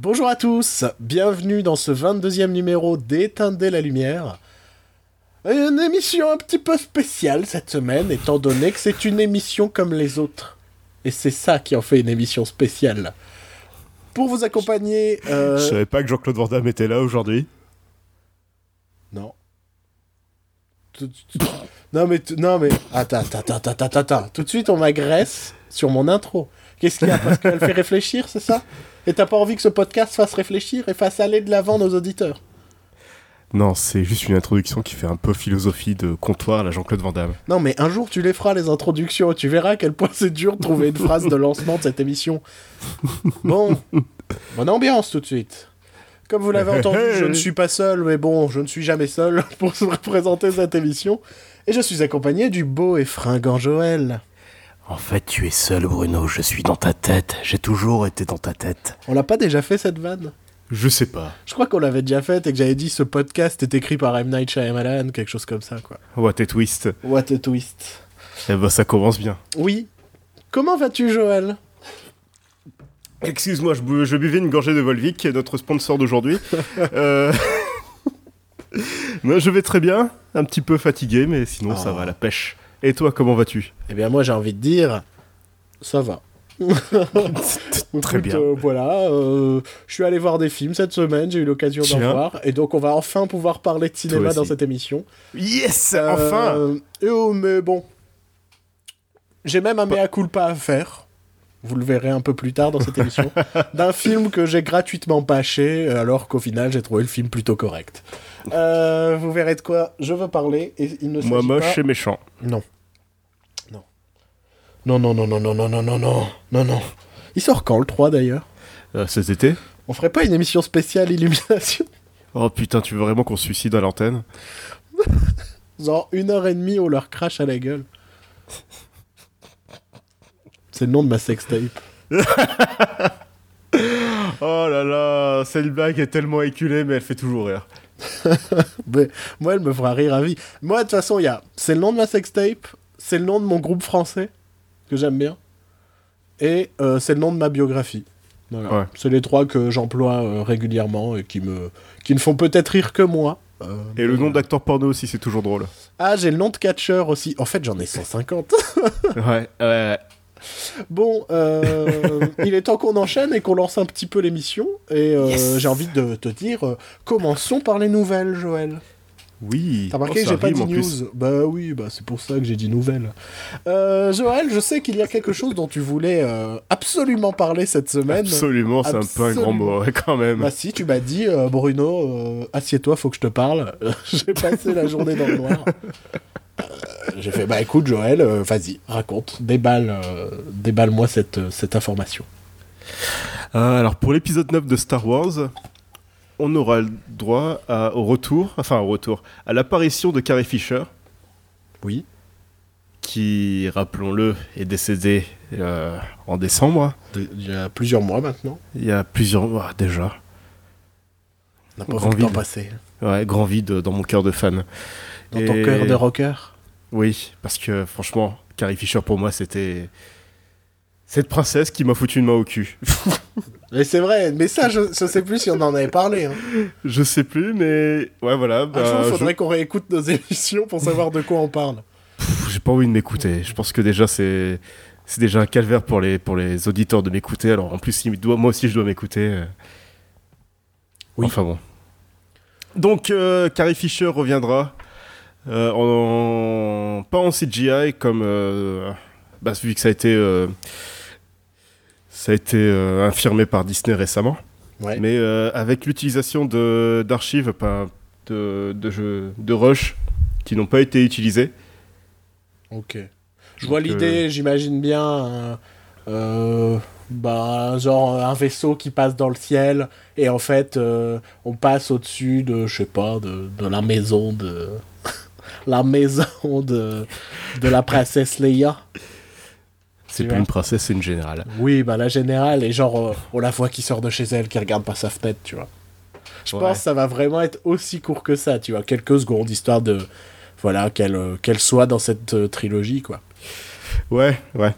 Bonjour à tous, bienvenue dans ce 22e numéro d'Éteindre la lumière. Une émission un petit peu spéciale cette semaine, étant donné que c'est une émission comme les autres. Et c'est ça qui en fait une émission spéciale. Pour vous accompagner... euh, Je savais pas que Jean-Claude Van Damme était là aujourd'hui. Non. Non mais... Non mais... Attends, attends, attends, attends, attends. Tout de suite on m'agresse sur mon intro. Qu'est-ce qu'il y a Parce qu'elle fait réfléchir, c'est ça? Et t'as pas envie que ce podcast fasse réfléchir et fasse aller de l'avant nos auditeurs? Non, c'est juste une introduction qui fait un peu philosophie de comptoir à la Jean-Claude Van Damme. Non, mais un jour tu les feras, les introductions, et tu verras à quel point c'est dur de trouver une phrase de lancement de cette émission. Bon, bonne ambiance tout de suite. Comme vous l'avez entendu, je ne suis pas seul, mais bon, je ne suis jamais seul pour se représenter cette émission. Et je suis accompagné du beau et fringant Joël. En fait, tu es seul, Bruno. Je suis dans ta tête. J'ai toujours été dans ta tête. On l'a pas déjà fait cette vanne? Je sais pas. Je crois qu'on l'avait déjà faite et que j'avais dit ce podcast est écrit par M. Night Shyamalan, quelque chose comme ça, quoi. What a twist. What a twist. Eh ben, ça commence bien. Oui. Comment vas-tu, Joël? Excuse-moi, je, bu- je buvais une gorgée de Volvic, qui est notre sponsor d'aujourd'hui. Euh, moi, je vais très bien. Un petit peu fatigué, mais sinon, ça Oh. va, la pêche. Et toi, comment vas-tu? Eh bien, moi, j'ai envie de dire, ça va. Très bien. euh, voilà, euh, je suis allé voir des films cette semaine, j'ai eu l'occasion d'en voir, et donc on va enfin pouvoir parler de cinéma dans cette émission. Yes Euh, Enfin oh, mais bon, j'ai même un mea culpa à faire. Vous le verrez un peu plus tard dans cette émission, d'un film que j'ai gratuitement pâché, alors qu'au final j'ai trouvé le film plutôt correct. Euh, vous verrez de quoi je veux parler, et il ne Moi, moche pas- et méchant. non. Non. Non, non, non, non, non, non, non, non, non, non, non. Il sort quand le 3 d'ailleurs Euh, cet été On ferait pas une émission spéciale Illumination Oh putain, tu veux vraiment qu'on se suicide à l'antenne Genre une heure et demie, on leur crache à la gueule. C'est le nom de ma sextape. Oh là là, cette blague est tellement éculée, mais elle fait toujours rire. Mais moi, elle me fera rire à vie. Moi, de toute façon, il y a... c'est le nom de ma sextape, c'est le nom de mon groupe français, que j'aime bien, et euh, c'est le nom de ma biographie. Voilà. Ouais. C'est les trois que j'emploie euh, régulièrement et qui me qui ne font peut-être rire que moi. Euh, Et le nom d'acteur porno aussi, c'est toujours drôle. Ah, j'ai le nom de catcheur aussi. En fait, j'en ai 150. Ouais, ouais, ouais. Bon, euh, il est temps qu'on enchaîne et qu'on lance un petit peu l'émission. Et euh, Yes. j'ai envie de te dire, euh, commençons par les nouvelles, Joël. Oui. T'as remarqué Oh, j'ai pas dit news plus. Bah oui, bah c'est pour ça que j'ai dit nouvelles. Joël, je sais qu'il y a quelque chose dont tu voulais absolument parler cette semaine. Absolument, c'est un peu un grand mot, quand même. Bah si, tu m'as dit, Bruno, assieds-toi, faut que je te parle. j'ai passé la journée dans le noir. J'ai fait, bah écoute Joël, euh, vas-y, raconte, déballe, euh, déballe-moi cette, euh, cette information. Euh, alors, pour l'épisode 9 de Star Wars, on aura le droit à- au retour, enfin au retour, à l'apparition de Carrie Fisher, Oui. qui, rappelons-le, est décédée euh, en décembre, Il y a plusieurs mois maintenant. il y a plusieurs mois déjà. On n'a pas Grand vu le temps vide. passer. Ouais, grand vide dans mon cœur de fan. Dans ton cœur de rocker. Oui, parce que franchement, Carrie Fisher pour moi, c'était cette princesse qui m'a foutu une main au cul. Et c'est vrai, mais ça, je, je sais plus si on en avait parlé. Hein. je sais plus, mais ouais, voilà. Un bah, jour, il je- faudrait qu'on réécoute nos émissions pour savoir de quoi on parle. J'ai pas envie de m'écouter. Je pense que déjà c'est c'est déjà un calvaire pour les pour les auditeurs de m'écouter. Alors en plus, il doit, moi aussi, je dois m'écouter. Oui. Enfin bon. Donc euh, Carrie Fisher reviendra euh, en, pas en CGI comme euh, bah, vu que ça a été euh, ça a été infirmé par Disney récemment, Ouais. mais avec l'utilisation de d'archives de de, jeux- de rush qui n'ont pas été utilisées. Ok. Je vois l'idée, j'imagine bien. un- bah, genre un vaisseau qui passe dans le ciel et en fait on passe au-dessus de, je sais pas, de, de la maison de. La maison de, de la princesse Leia. C'est plus une princesse, c'est une générale. Oui, bah la générale, et genre, euh, on la voit qui sort de chez elle, qui regarde par sa fenêtre, tu vois. Je Ouais. pense que ça va vraiment être aussi court que ça, tu vois. Quelques secondes, histoire de. Voilà, qu'elle euh, soit dans cette euh, trilogie, quoi. Ouais, ouais.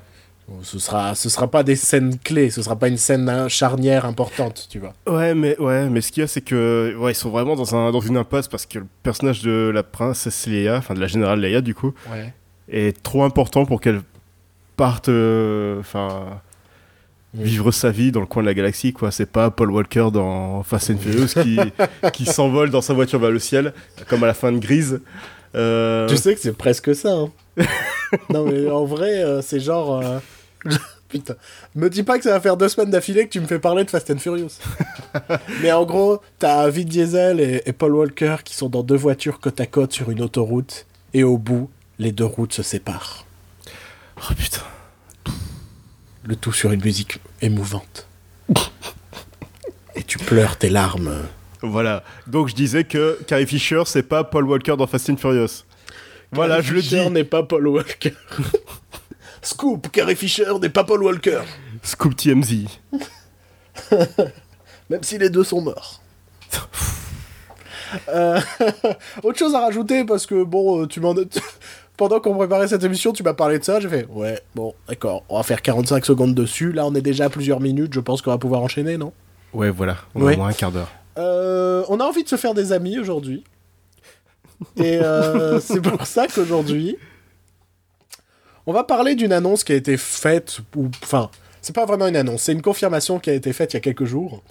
Ce sera, ce sera pas des scènes clés, ce sera pas une scène charnière importante, tu vois. Ouais, mais ouais, mais ce qu'il y a, c'est que ouais, ils sont vraiment dans un dans une impasse parce que le personnage de la princesse Leia, enfin de la générale Leia du coup, Ouais. est trop important pour qu'elle parte, euh, enfin. Vivre sa vie dans le coin de la galaxie, quoi. C'est pas Paul Walker dans Fast and Furious qui, qui s'envole dans sa voiture vers le ciel, comme à la fin de Grise. Euh, Tu sais que c'est presque ça. Hein. non, mais en vrai, euh, c'est genre. Putain. Me dis pas que ça va faire deux semaines d'affilée que tu me fais parler de Fast and Furious. mais en gros, t'as Vin Diesel et, et Paul Walker qui sont dans deux voitures côte à côte sur une autoroute. Et au bout, les deux routes se séparent. Oh putain. Le tout sur une musique émouvante. et tu pleures tes larmes. Voilà. Donc je disais que Carrie Fisher, c'est pas Paul Walker dans Fast and Furious. Voilà, je le Fisher dis. n'est pas Paul Walker. Scoop, Carrie Fisher n'est pas Paul Walker. Scoop TMZ. Même si les deux sont morts. Euh, autre chose à rajouter parce que bon, euh, tu m'en pendant qu'on préparait cette émission, tu m'as parlé de ça. J'ai fait ouais, bon, d'accord, on va faire 45 secondes dessus. Là, on est déjà à plusieurs minutes. Je pense qu'on va pouvoir enchaîner, non? Ouais, voilà. On Ouais. a au moins un quart d'heure. Euh, On a envie de se faire des amis aujourd'hui. Et euh, c'est pour ça qu'aujourd'hui, on va parler d'une annonce qui a été faite, ou enfin, c'est pas vraiment une annonce, c'est une confirmation qui a été faite il y a quelques jours.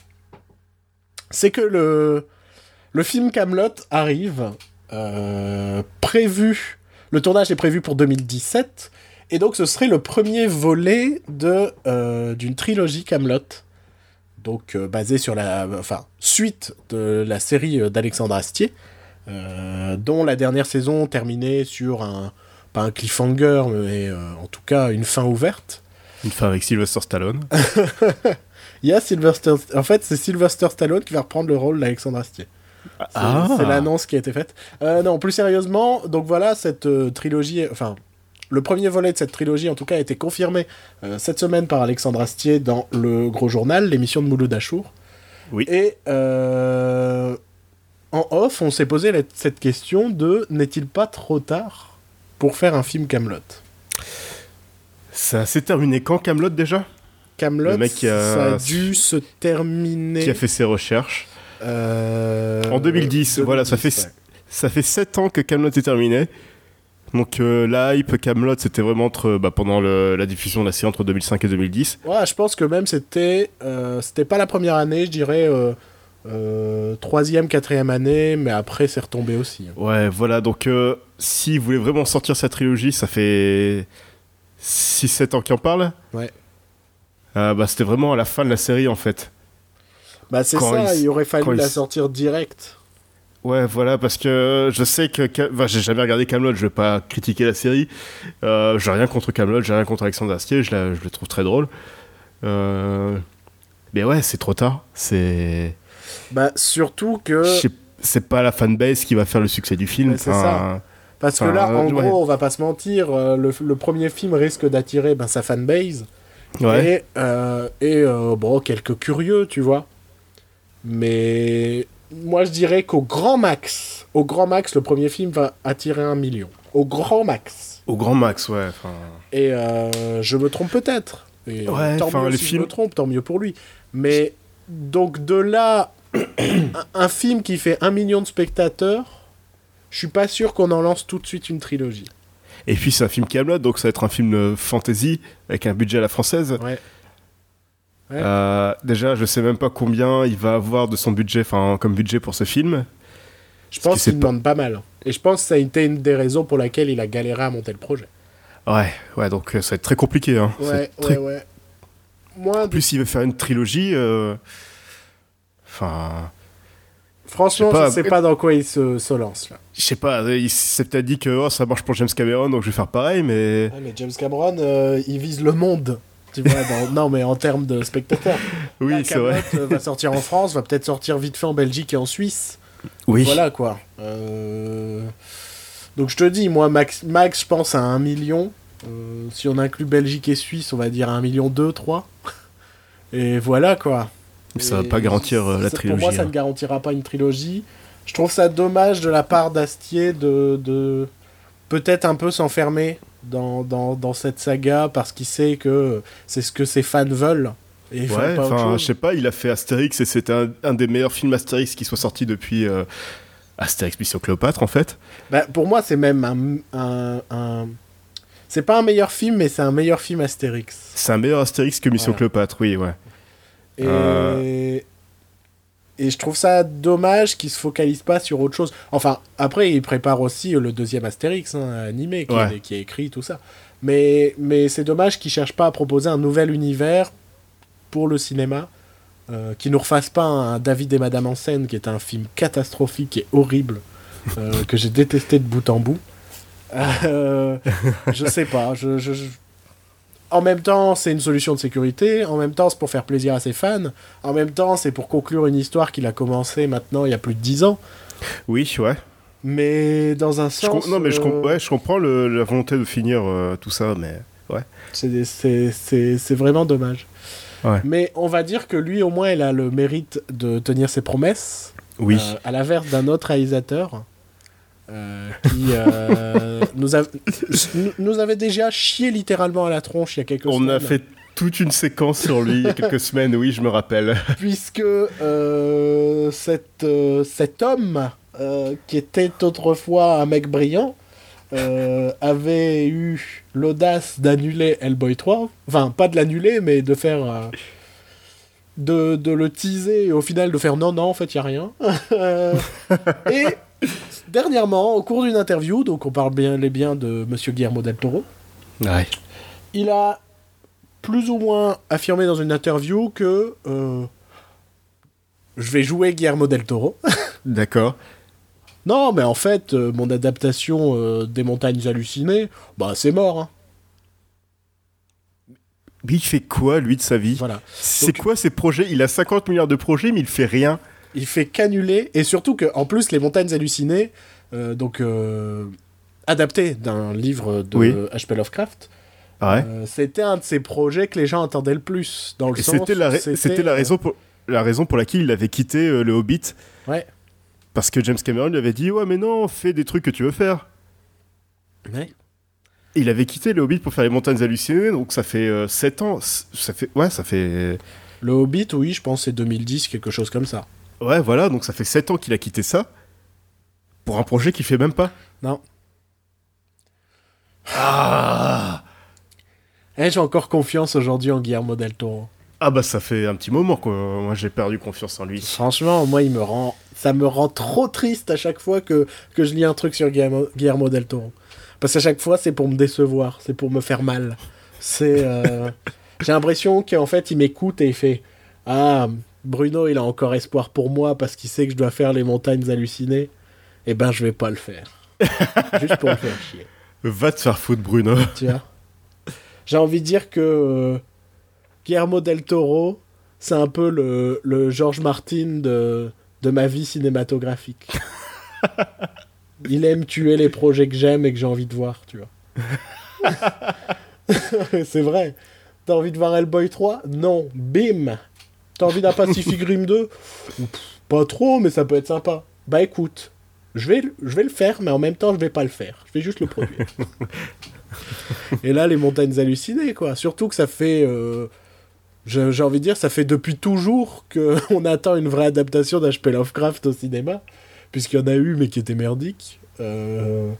C'est que le, le film Camelot arrive, euh, prévu, le tournage est prévu pour 2017, et donc ce serait le premier volet euh, d'une trilogie Camelot donc euh, basé sur la enfin suite de la série euh, d'Alexandre Astier dont la dernière saison terminait sur un pas un cliffhanger mais euh, en tout cas une fin ouverte Une fin avec Sylvester Stallone. il y a Sylvester en fait c'est Sylvester Stallone qui va reprendre le rôle d'Alexandre Astier C'est- Ah. c'est l'annonce qui a été faite Euh, non plus sérieusement donc voilà cette euh, trilogie enfin le premier volet de cette trilogie, en tout cas, a été confirmé euh, cette semaine par Alexandre Astier dans le Gros Journal, l'émission de Mouloud Achour. Oui. Et en off, on s'est posé la- cette question de n'est-il pas trop tard pour faire un film Camelot Ça s'est terminé quand Camelot déjà? Camelot, Le mec qui a- ça a dû se terminer Qui a fait ses recherches. euh, En 2010, voilà, ça fait- ouais. Ça fait 7 ans que Camelot est terminé. Donc euh, la hype Camelot, c'était vraiment entre, bah, pendant le- la diffusion de la série entre 2005 et 2010. Ouais, je pense que même c'était euh, c'était pas la première année, je dirais euh, troisième, quatrième année, mais après c'est retombé aussi. Ouais, voilà, donc s'ils voulaient vraiment sortir sa trilogie, ça fait 6-7 ans qu'ils en parlent. Ouais. Euh, bah, c'était vraiment à la fin de la série en fait. Bah c'est ça, il- il, aurait fallu la sortir direct. Ouais, voilà, parce que je sais que. Enfin, j'ai jamais regardé Camelot, je vais pas critiquer la série. Euh, j'ai rien contre Camelot, j'ai rien contre Alexandre Astier, je, la- je le trouve très drôle. Euh, Mais ouais, c'est trop tard. C'est. Bah surtout que C'est pas la fanbase qui va faire le succès du film. Ouais, c'est enfin, parce que là en euh, gros, on va pas se mentir, euh, le, le premier film risque d'attirer ben, sa fanbase Ouais. et euh, et bon quelques curieux, tu vois. Mais moi je dirais qu'au grand max, au grand max, le premier film va attirer un million. Au grand max. Au grand max, ouais. Et euh, je me trompe peut-être. Et Ouais, tant mieux les si films- je me trompe, tant mieux pour lui. Mais donc de là, un, un film qui fait un million de spectateurs, je suis pas sûr qu'on en lance tout de suite une trilogie. Et puis c'est un film Camelot, donc ça va être un film euh, fantasy avec un budget à la française. Ouais. Ouais. Euh, déjà, je sais même pas combien il va avoir de son budget, enfin comme budget pour ce film. Je pense qu'il pas- demande pas mal. Et je pense que ça a été une des raisons pour laquelle il a galéré à monter le projet. Ouais, ouais, donc euh, ça va être très compliqué. Hein. Ouais, très- ouais, ouais. Moi, En plus, il veut faire une trilogie. euh, Enfin, franchement, pas. je sais pas dans quoi il se, se lance là. je sais pas, il s'est peut-être dit que oh, ça marche pour James Cameron, donc je vais faire pareil, mais. Ouais, mais James Cameron, euh, il vise le monde. Tu vois, dans- non, mais en termes de spectateurs. Oui, c'est vrai. Euh, va sortir en France, va peut-être sortir vite fait en Belgique et en Suisse. Oui. Voilà quoi. Euh, Donc je te dis, moi, max, max je pense à 1 million. Euh, si on inclut Belgique et Suisse, on va dire 1 million 2, 3. Et voilà quoi. Ça va Et pas garantir euh, la trilogie. Pour moi, ça hein. ne garantira pas une trilogie. Je trouve ça dommage de la part d'Astier de, de peut-être un peu s'enfermer dans, dans, dans cette saga parce qu'il sait que c'est ce que ses fans veulent. Et Ouais, enfin, je sais pas, il a fait Astérix et c'était un, un des meilleurs films Astérix qui soit sorti depuis euh, Astérix Mission Cléopâtre en fait. Bah, pour moi, c'est même un. un, un- C'est pas un meilleur film, mais c'est un meilleur film Astérix. C'est un meilleur Astérix que Mission Voilà. Cléopâtre, oui, ouais. Et, Euh. et je trouve ça dommage qu'il se focalise pas sur autre chose. Enfin, après, il prépare aussi le deuxième Astérix hein, animé qui, Ouais. est, qui est écrit, tout ça. Mais, mais c'est dommage qu'il cherche pas à proposer un nouvel univers pour le cinéma. euh, qui nous refasse pas un David et Madame en scène, qui est un film catastrophique et horrible, euh, que j'ai détesté de bout en bout. Euh, je sais pas. Je- En même temps, c'est une solution de sécurité. En même temps, c'est pour faire plaisir à ses fans. En même temps, c'est pour conclure une histoire qu'il a commencé maintenant il y a plus de 10 ans. Oui, ouais. Mais dans un Je sens. non, mais je, com- euh, ouais, je comprends le- la volonté de finir euh, tout ça, mais ouais. c'est- c'est c'est- c'est vraiment dommage. Ouais. Mais on va dire que lui, au moins, il a le mérite de tenir ses promesses. Oui. Euh, à l'inverse d'un autre réalisateur euh, qui euh, nous, a- nous- nous avait déjà chié littéralement à la tronche il y a quelques On semaines. a fait toute une séquence sur lui il y a quelques semaines, oui, je me rappelle. puisque euh, cet, euh, cet homme euh, qui était autrefois un mec brillant avait eu l'audace d'annuler Hellboy 3. Enfin, pas de l'annuler, mais de faire. de, de le teaser et au final de faire non, non, en fait, il n'y a rien. Et dernièrement, au cours d'une interview, donc on parle bien les biens de Monsieur Guillermo del Toro, Ouais. il a plus ou moins affirmé dans une interview que euh, je vais jouer Guillermo del Toro. D'accord. non, mais en fait, euh, mon adaptation euh, des montagnes hallucinées, bah c'est mort. hein. Mais il fait quoi, lui, de sa vie? Voilà. C'est Donc- quoi ses projets? Il a 50 milliards de projets, mais il fait rien. Il fait qu'annuler, et surtout que en plus, les montagnes hallucinées, euh, donc euh, adapté d'un livre de Oui. H.P. Lovecraft, Ouais. euh, c'était un de ses projets que les gens attendaient le plus. Dans le Et sens c'était la, c'était la euh, raison pour la raison pour laquelle il avait quitté euh, le Hobbit. Ouais. Parce que James Cameron lui avait dit ouais mais non fais des trucs que tu veux faire. ouais. Il avait quitté le Hobbit pour faire les montagnes hallucinées donc ça fait 7 ans. Ça fait ouais ça fait Le Hobbit, oui, je pense que c'est 2010, quelque chose comme ça. Ouais voilà donc ça fait 7 ans qu'il a quitté ça pour un projet qu'il fait même pas. Non. Ah Eh, j'ai encore confiance aujourd'hui en Guillermo del Toro. ah bah ça fait un petit moment quoi. Moi j'ai perdu confiance en lui. Franchement, moi, il me rend, ça me rend trop triste à chaque fois que, que je lis un truc sur Guillermo, Guillermo del Toro. Parce qu'à chaque fois, c'est pour me décevoir, c'est pour me faire mal. C'est, euh, j'ai l'impression qu'en fait, il m'écoute et il fait, ah, Bruno, il a encore espoir pour moi parce qu'il sait que je dois faire les montagnes hallucinées. Eh ben, je vais pas le faire. Juste pour me faire chier. Va te faire foutre Bruno. tu vois? J'ai envie de dire que euh, Guillermo del Toro, c'est un peu le, le George Martin de, de ma vie cinématographique. Il aime tuer les projets que j'aime et que j'ai envie de voir, tu vois. c'est vrai. T'as envie de voir Hellboy 3 Non. Bim T'as envie d'un Pacific Rim 2 Pff, Pas trop, mais ça peut être sympa. Bah écoute, je vais, le- je vais le faire, mais en même temps, je vais pas le faire. Je vais juste le produire. Et là, les montagnes hallucinées, quoi. Surtout que ça fait. euh, J'ai j'ai envie de dire, ça fait depuis toujours qu'on attend une vraie adaptation d'H.P. Lovecraft au cinéma. Puisqu'il y en a eu, mais qui était merdique. Euh...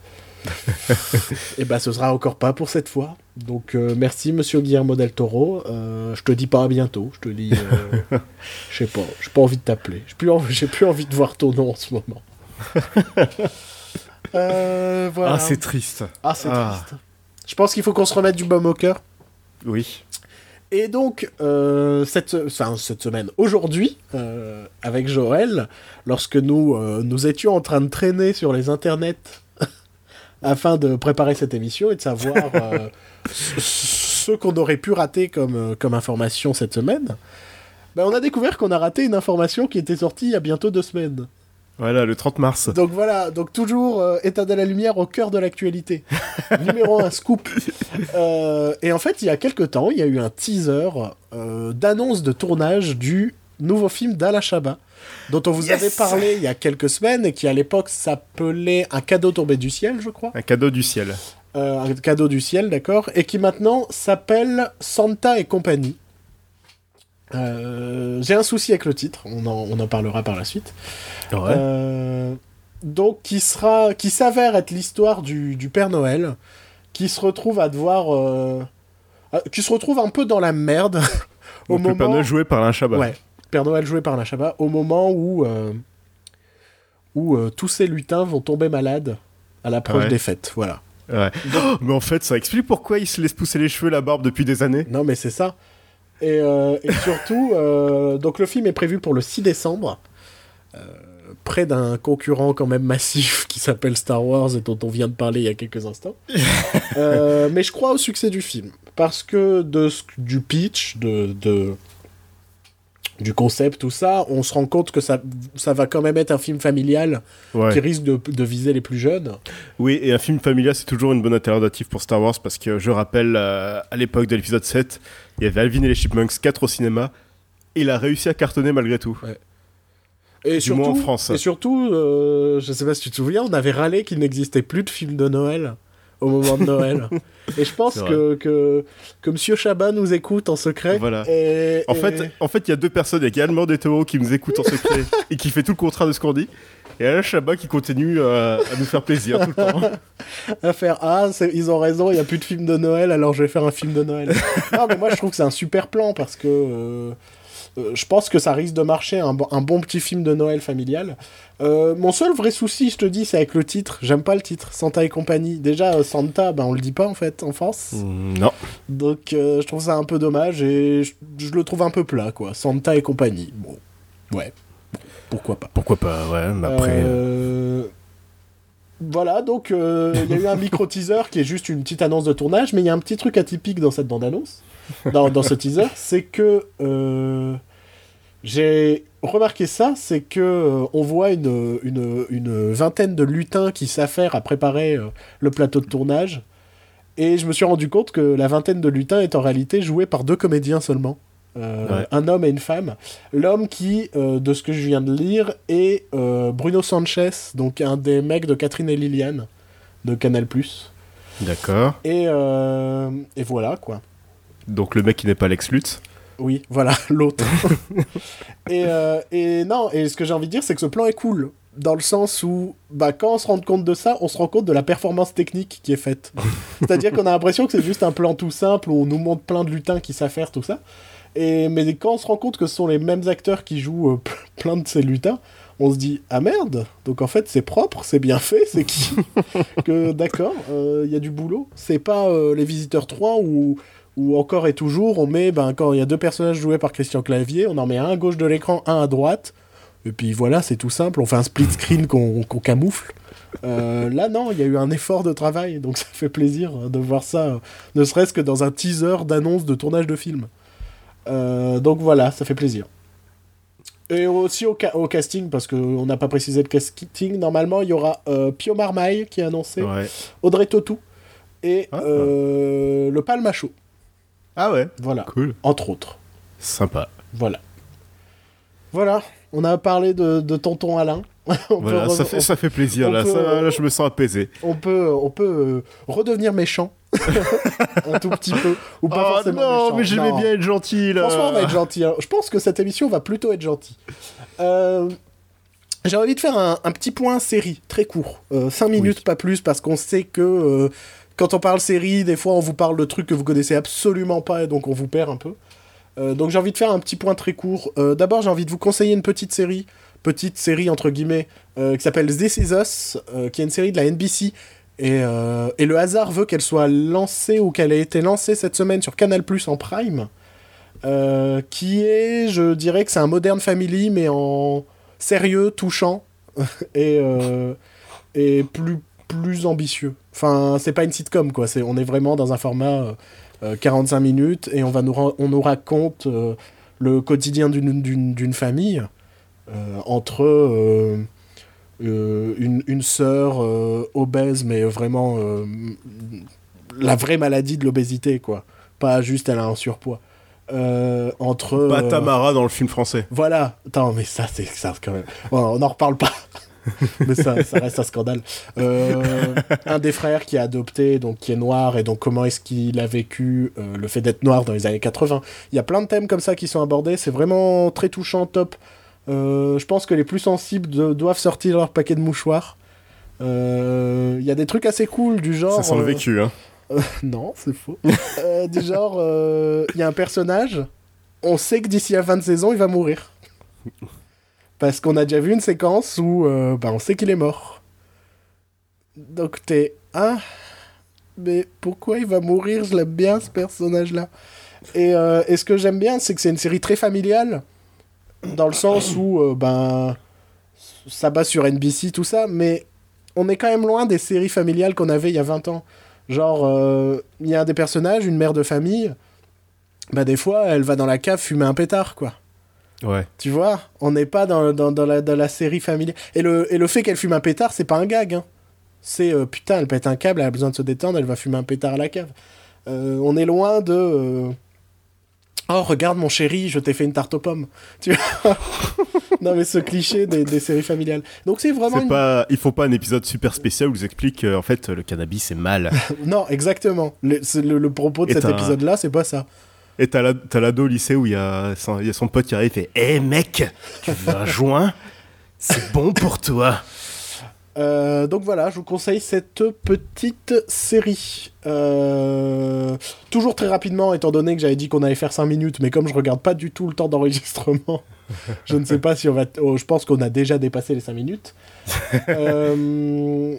Et bah, ce sera encore pas pour cette fois. Donc, euh, merci, monsieur Guillermo del Toro. Euh, je te dis pas à bientôt. Je te dis. euh, Je sais pas. J'ai pas envie de t'appeler. J'ai plus, envie- j'ai plus envie de voir ton nom en ce moment. Euh, voilà. Ah c'est triste. Ah, c'est Ah. triste. Je pense qu'il faut qu'on se remette du baume au cœur. Oui. Et donc, euh, cette, enfin, cette semaine, aujourd'hui, euh, avec Joël, lorsque nous, euh, nous étions en train de traîner sur les internets afin de préparer cette émission et de savoir euh, ce qu'on aurait pu rater comme, euh, comme information cette semaine, ben, on a découvert qu'on a raté une information qui était sortie il y a bientôt deux semaines. Voilà le 30 mars. Donc voilà, donc toujours euh, état de la lumière au cœur de l'actualité. Numéro 1, scoop. Euh, et en fait, il y a quelques temps, il y a eu un teaser euh, d'annonce de tournage du nouveau film d'Alain Chabat, dont on vous Yes avait parlé il y a quelques semaines et qui à l'époque s'appelait Un cadeau tombé du ciel, je crois. Un cadeau du ciel. Euh, un cadeau du ciel, d'accord, et qui maintenant s'appelle Santa et compagnie. Euh, J'ai un souci avec le titre, on en, on en parlera par la suite. Euh, donc, qui sera, qui s'avère être l'histoire du, du Père Noël, qui se retrouve à devoir, qui se retrouve un peu dans la merde au Donc, le Père moment. Noël joué par un Chabat. Ouais, Père Noël joué par la Chabat, au moment où euh, où euh, tous ces lutins vont tomber malades à l'approche Ouais. des fêtes, voilà. Ouais. Oh, mais en fait, ça explique pourquoi il se laisse pousser les cheveux, la barbe depuis des années. Non, mais c'est ça. Et, euh, et surtout, donc le film est prévu pour le 6 décembre, près d'un concurrent quand même massif qui s'appelle Star Wars et dont on vient de parler il y a quelques instants. Mais je crois au succès du film, parce que de, du pitch, de, de- du concept, tout ça, on se rend compte que ça, ça va quand même être un film familial Ouais. qui risque de, de viser les plus jeunes. Oui, et un film familial, c'est toujours une bonne alternative pour Star Wars parce que je rappelle, euh, à l'époque de l'épisode 7, il y avait Alvin et les Chipmunks 4 au cinéma. Et il a réussi à cartonner malgré tout. Et Du moins en France. Et surtout, euh, je sais pas si tu te souviens, on avait râlé qu'il n'existait plus de film de Noël au moment de Noël. et je pense que, que, que Monsieur Chabat nous écoute en secret. Voilà. Et, En et- fait, en fait, il y a deux personnes. Il y a Mord et Théo qui nous écoutent en secret et qui fait tout le contraire de ce qu'on dit. Et Alain Chabat qui continue euh, à nous faire plaisir tout le temps. à faire Ah, ils ont raison, il n'y a plus de film de Noël, alors je vais faire un film de Noël. non, mais moi je trouve que c'est un super plan parce que euh, je pense que ça risque de marcher, un, bon- un bon petit film de Noël familial. Euh, mon seul vrai souci, je te dis, c'est avec le titre. J'aime pas le titre, Santa et compagnie. Déjà, euh, Santa, ben, on le dit pas en fait en France. Mm, non. Donc euh, je trouve ça un peu dommage et je, je le trouve un peu plat, quoi. Santa et compagnie. Bon, ouais. Pourquoi pas. Pourquoi pas, ouais, mais après. Euh, Voilà, donc euh, il y a eu un micro-teaser qui est juste une petite annonce de tournage, mais il y a un petit truc atypique dans cette bande-annonce, dans, dans ce teaser, c'est que euh, j'ai remarqué ça, c'est que euh, on voit une, une, une vingtaine de lutins qui s'affairent à préparer euh, le plateau de tournage, et je me suis rendu compte que la vingtaine de lutins est en réalité jouée par deux comédiens seulement. Ouais. Un homme et une femme. L'homme qui, de ce que je viens de lire, est Bruno Sanchez, donc un des mecs de Catherine et Liliane de Canal+. D'accord. Et, euh, et voilà, quoi. Donc le mec qui n'est pas Lex Lutz. Oui, voilà, l'autre. et, euh, et non, et ce que j'ai envie de dire, c'est que ce plan est cool. Dans le sens où, bah, quand on se rend compte de ça, on se rend compte de la performance technique qui est faite. C'est-à-dire qu'on a l'impression que c'est juste un plan tout simple où on nous montre plein de lutins qui savent faire tout ça. Et, mais quand on se rend compte que ce sont les mêmes acteurs qui jouent euh, plein de ces lutins, on se dit ah merde donc en fait c'est propre c'est bien fait c'est qui? Que d'accord euh, il y a du boulot c'est pas euh, les visiteurs 3 où où encore et toujours on met ben quand il y a deux personnages joués par Christian Clavier on en met un à gauche de l'écran un à droite. Et puis voilà c'est tout simple. On fait un split screen qu'on camoufle. Euh, là non il y a eu un effort de travail. Donc ça fait plaisir de voir ça ne serait-ce que dans un teaser d'annonce de tournage de film. Euh, donc voilà ça fait plaisir. Et aussi au, ca- au casting, parce qu'on n'a pas précisé le casting, normalement il y aura euh, Pio Marmaille qui est annoncé, Ouais. Audrey Tautou et Ah. le Palmacho. Ah ouais. Voilà, Cool. entre autres. Sympa. Voilà. Voilà, on a parlé de, de tonton Alain. on, Voilà, peut ça fait, ça fait plaisir on là. peut- Ça, là, je me sens apaisé. on peut, on peut euh, redevenir méchant. un tout petit peu. Ou pas Oh forcément non, méchant. mais j'aimais bien être gentil là. Franchement, on va être gentil. hein. Je pense que cette émission va plutôt être gentille. Euh, J'ai envie de faire un, un petit point série, très court. 5 minutes, pas plus, parce qu'on sait que euh, quand on parle série, des fois on vous parle de trucs que vous connaissez absolument pas et donc on vous perd un peu. Euh, donc j'ai envie de faire un petit point très court. Euh, D'abord, j'ai envie de vous conseiller une petite série, petite série entre guillemets, euh, qui s'appelle This Is Us, qui est une série de la NBC. Et, et le hasard veut qu'elle soit lancée ou qu'elle ait été lancée cette semaine sur Canal Plus en Prime. Qui est, je dirais que c'est un Modern Family, mais en sérieux, touchant et, et plus, plus ambitieux. Enfin, c'est pas une sitcom, quoi. C'est, on est vraiment dans un format euh, euh, 45 minutes et on, va nous, ra- on nous raconte euh, le quotidien d'une, famille euh, entre euh, euh, une, une sœur euh, obèse, mais vraiment euh, la vraie maladie de l'obésité, quoi. Pas juste elle a un surpoids. euh, entre. euh, Batamara dans le film français. Voilà. Attends, mais ça, c'est ça quand même. Bon, on n'en reparle pas. mais ça, ça reste un scandale. Euh, un des frères qui a adopté, donc qui est noir, et donc comment est-ce qu'il a vécu euh, le fait d'être noir dans les années 80. Il y a plein de thèmes comme ça qui sont abordés. C'est vraiment très touchant, top. Euh, je pense que les plus sensibles de- doivent sortir leur paquet de mouchoirs. Il y a des trucs assez cool du genre. Ça sent le vécu, hein. non, c'est faux. Du genre, il y a un personnage, on sait que d'ici à 20 saisons, il va mourir. Parce qu'on a déjà vu une séquence où euh, bah, on sait qu'il est mort. Donc t'es... Ah Mais pourquoi il va mourir? Je l'aime bien, ce personnage-là. Et, euh, et ce que j'aime bien, c'est que c'est une série très familiale, dans le sens où, euh, ben... Ça bat sur NBC, tout ça, mais on est quand même loin des séries familiales qu'on avait il y a 20 ans. Genre, euh, il y a des personnages, une mère de famille, bah des fois, elle va dans la cave fumer un pétard, quoi. Ouais. Tu vois On n'est pas dans, dans, dans la, dans la série familiale. Et le, et le fait qu'elle fume un pétard, c'est pas un gag, hein. C'est, euh, putain, elle pète un câble, elle a besoin de se détendre, elle va fumer un pétard à la cave. Euh, on est loin de... euh, Oh, regarde mon chéri, je t'ai fait une tarte aux pommes. Tu vois Non, mais ce cliché des, des séries familiales. Donc c'est vraiment... Une- pas, il faut pas un épisode super spécial où ils expliquent en fait le cannabis c'est mal. Non, exactement. Le, le, le propos de Et cet épisode-là, c'est pas ça. Et t'as la- t'as l'ado au lycée où il y, a son- y a son pote qui arrive et fait Hé mec, tu veux un joint? C'est bon pour toi. Euh, donc voilà, je vous conseille cette petite série. Euh, toujours très rapidement, étant donné que j'avais dit qu'on allait faire 5 minutes, mais comme je regarde pas du tout le temps d'enregistrement, je ne sais pas si on va... oh, je pense qu'on a déjà dépassé les 5 minutes. Euh,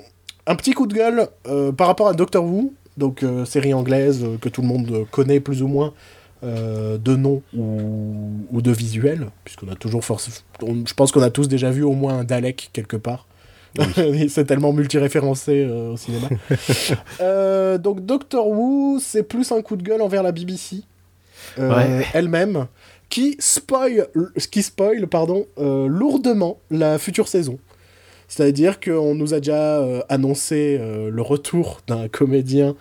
un petit coup de gueule par rapport à Doctor Who, donc série anglaise que tout le monde connaît plus ou moins. Euh, de nom ou, ou de visuel, puisqu'on a toujours force. on- je pense qu'on a tous déjà vu au moins un Dalek quelque part. c'est tellement multi-référencé euh, au cinéma. Euh, donc Doctor Who, c'est plus un coup de gueule envers la BBC euh, Ouais. elle-même, qui spoil, qui spoil pardon, lourdement la future saison. C'est-à-dire qu'on nous a déjà annoncé le retour d'un comédien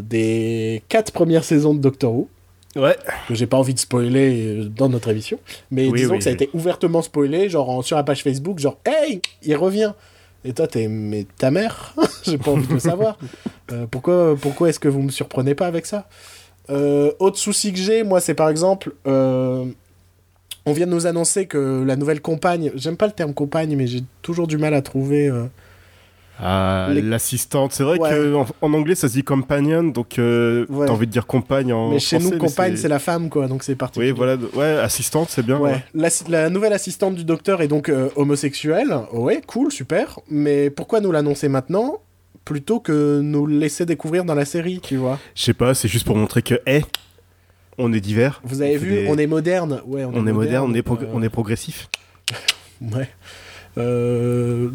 des quatre premières saisons de Doctor Who Ouais. que j'ai pas envie de spoiler euh, dans notre émission. Mais Oui, disons oui, que ça a oui. été ouvertement spoilé, genre en- sur la page Facebook, genre Hey, il revient Et toi, t'es mais ta mère? J'ai pas envie de le savoir. Euh, pourquoi pourquoi est-ce que vous me surprenez pas avec ça? Euh, Autre souci que j'ai, moi, c'est par exemple. euh, on vient de nous annoncer que la nouvelle compagne, j'aime pas le terme compagne, mais j'ai toujours du mal à trouver. Ah, Les- L'assistante, c'est vrai Ouais. qu'en en anglais ça se dit companion, donc euh, Ouais. t'as envie de dire compagne en mais chez français, nous, compagne, c'est la femme, quoi, donc c'est particulier. Oui, voilà, ouais, assistante, c'est bien. Ouais. La, nouvelle assistante du docteur est donc euh, homosexuelle. Ouais, cool, super. Mais pourquoi nous l'annoncer maintenant plutôt que nous le laisser découvrir dans la série, tu vois? Je sais pas, c'est juste pour montrer que, hé, on est divers. Vous avez vu, des- on est moderne. Ouais, on, on est moderne, on est, euh, on est progressif. Ouais. Euh,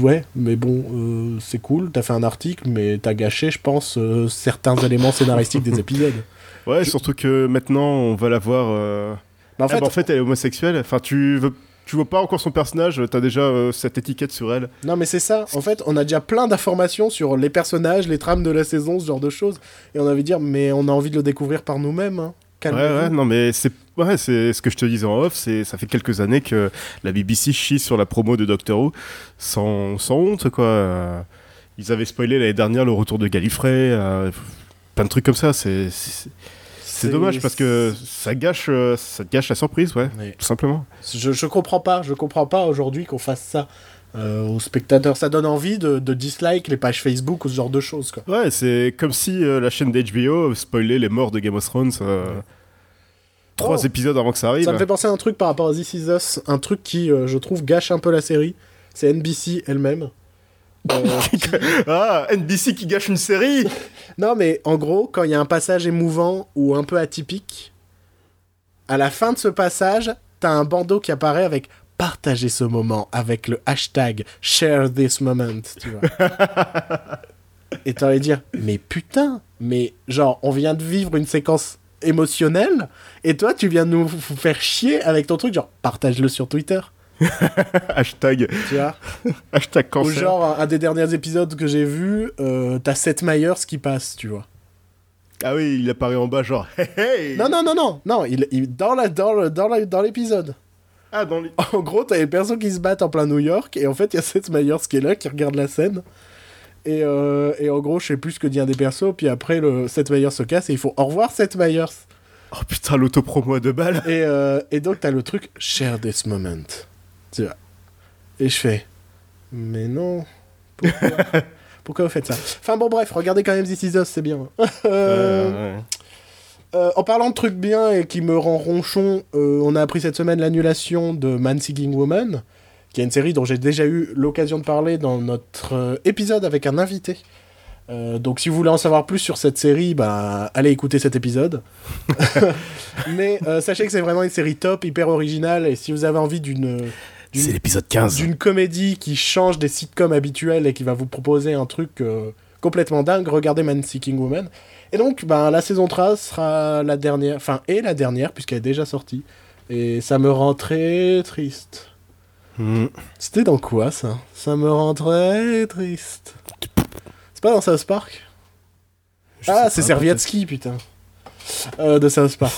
ouais, mais bon, euh, c'est cool. T'as fait un article, mais t'as gâché, je pense, euh, certains éléments scénaristiques des épisodes. Ouais, surtout que maintenant on va la voir. euh, Mais en ah fait, bah, en fait, elle est homosexuelle. Enfin, tu veux. Tu vois pas encore son personnage, t'as déjà cette étiquette sur elle. Non, mais c'est ça. En fait, on a déjà plein d'informations sur les personnages, les trames de la saison, ce genre de choses. Et on a envie de dire, mais on a envie de le découvrir par nous-mêmes. hein. Ouais, ouais, non, mais c'est ouais, c'est ce que je te disais en off. C'est ça fait quelques années que la BBC chie sur la promo de Doctor Who sans, sans honte, quoi. Euh, Ils avaient spoilé l'année dernière le retour de Gallifrey, euh, plein de trucs comme ça. C'est c'est- dommage parce que ça gâche, euh, ça gâche la surprise, ouais, Ouais. tout simplement. Je, je comprends pas, je comprends pas aujourd'hui qu'on fasse ça euh, aux spectateurs. Ça donne envie de, de dislike les pages Facebook ou ce genre de choses, quoi. Ouais, c'est comme si euh, la chaîne d'HBO spoilait les morts de Game of Thrones. euh, Trois Oh. épisodes avant que ça arrive. Ça me fait penser à un truc par rapport à This Is Us, un truc qui, euh, je trouve, gâche un peu la série. C'est NBC elle-même. Ah, NBC qui gâche une série non, mais en gros, quand il y a un passage émouvant ou un peu atypique, à la fin de ce passage, t'as un bandeau qui apparaît avec partager ce moment avec le hashtag share this moment, tu vois. Et t'aurais dire, mais putain, mais genre, on vient de vivre une séquence émotionnelle, et toi, tu viens de nous faire chier avec ton truc, genre, partage-le sur Twitter, Hashtag, tu vois. hashtag Ou cancer. genre, un des derniers épisodes que j'ai vu, euh, t'as Seth Meyers qui passe, tu vois. Ah oui, il apparaît en bas, genre. Hey, hey Non, non, non, non, non, il, il- dans la, dans la- dans l'épisode. Ah, dans les. En gros, t'as les personnes qui se battent en plein New York, et en fait, il y a Seth Meyers qui est là, qui regarde la scène. Et, euh, et en gros, je sais plus ce que dit un des persos, puis après, le Seth Meyers se casse, et il faut au revoir Seth Meyers. Oh putain, l'autopromo à deux balles. Et, euh, et donc, t'as le truc Share this moment. Tu vois. Et je fais Mais non. Pourquoi Pourquoi vous faites ça? Enfin bon, bref, regardez quand même This Is Us, c'est bien. Euh, Ouais, ouais. Euh, en parlant de trucs bien et qui me rend ronchon, euh, on a appris cette semaine l'annulation de Man Seeking Woman, qui est une série dont j'ai déjà eu l'occasion de parler dans notre euh, épisode avec un invité. Donc si vous voulez en savoir plus sur cette série, bah, allez écouter cet épisode. Mais sachez que c'est vraiment une série top, hyper originale, et si vous avez envie d'une C'est l'épisode 15. d'une comédie qui change des sitcoms habituels et qui va vous proposer un truc complètement dingue, regardez Man Seeking Woman. Et donc, ben, la saison 3 sera la dernière, enfin, et la dernière, puisqu'elle est déjà sortie. Et ça me rend très triste. Hmm. C'était dans quoi, ça? Ça me rend très triste. C'est pas dans South Park? Je Ah, c'est pas, Servietsky, putain. Euh, de South Park.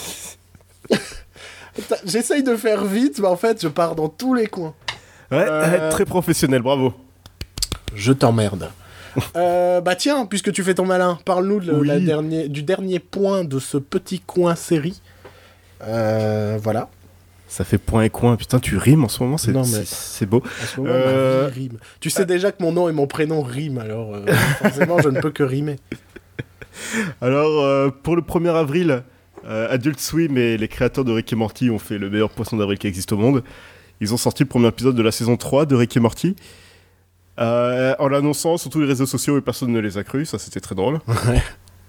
J'essaye de faire vite, mais en fait, je pars dans tous les coins. Ouais, Euh, très professionnel, bravo. Je t'emmerde. Euh, bah tiens, puisque tu fais ton malin, parle-nous de Oui. la dernier- du dernier point de ce petit coin série. Euh, voilà. Ça fait point et coin. Putain, tu rimes en ce moment, c'est beau. En ce moment, Euh, ma vie rime. Tu sais déjà que mon nom et mon prénom riment, alors euh, forcément, je ne peux que rimer. Alors, pour le 1er avril, Adult Swim et les créateurs de Rick et Morty ont fait le meilleur poisson d'avril qui existe au monde. Ils ont sorti le premier épisode de la saison 3 de Rick et Morty. Euh, en l'annonçant sur tous les réseaux sociaux et personne ne les a crus, ça c'était très drôle. Ouais.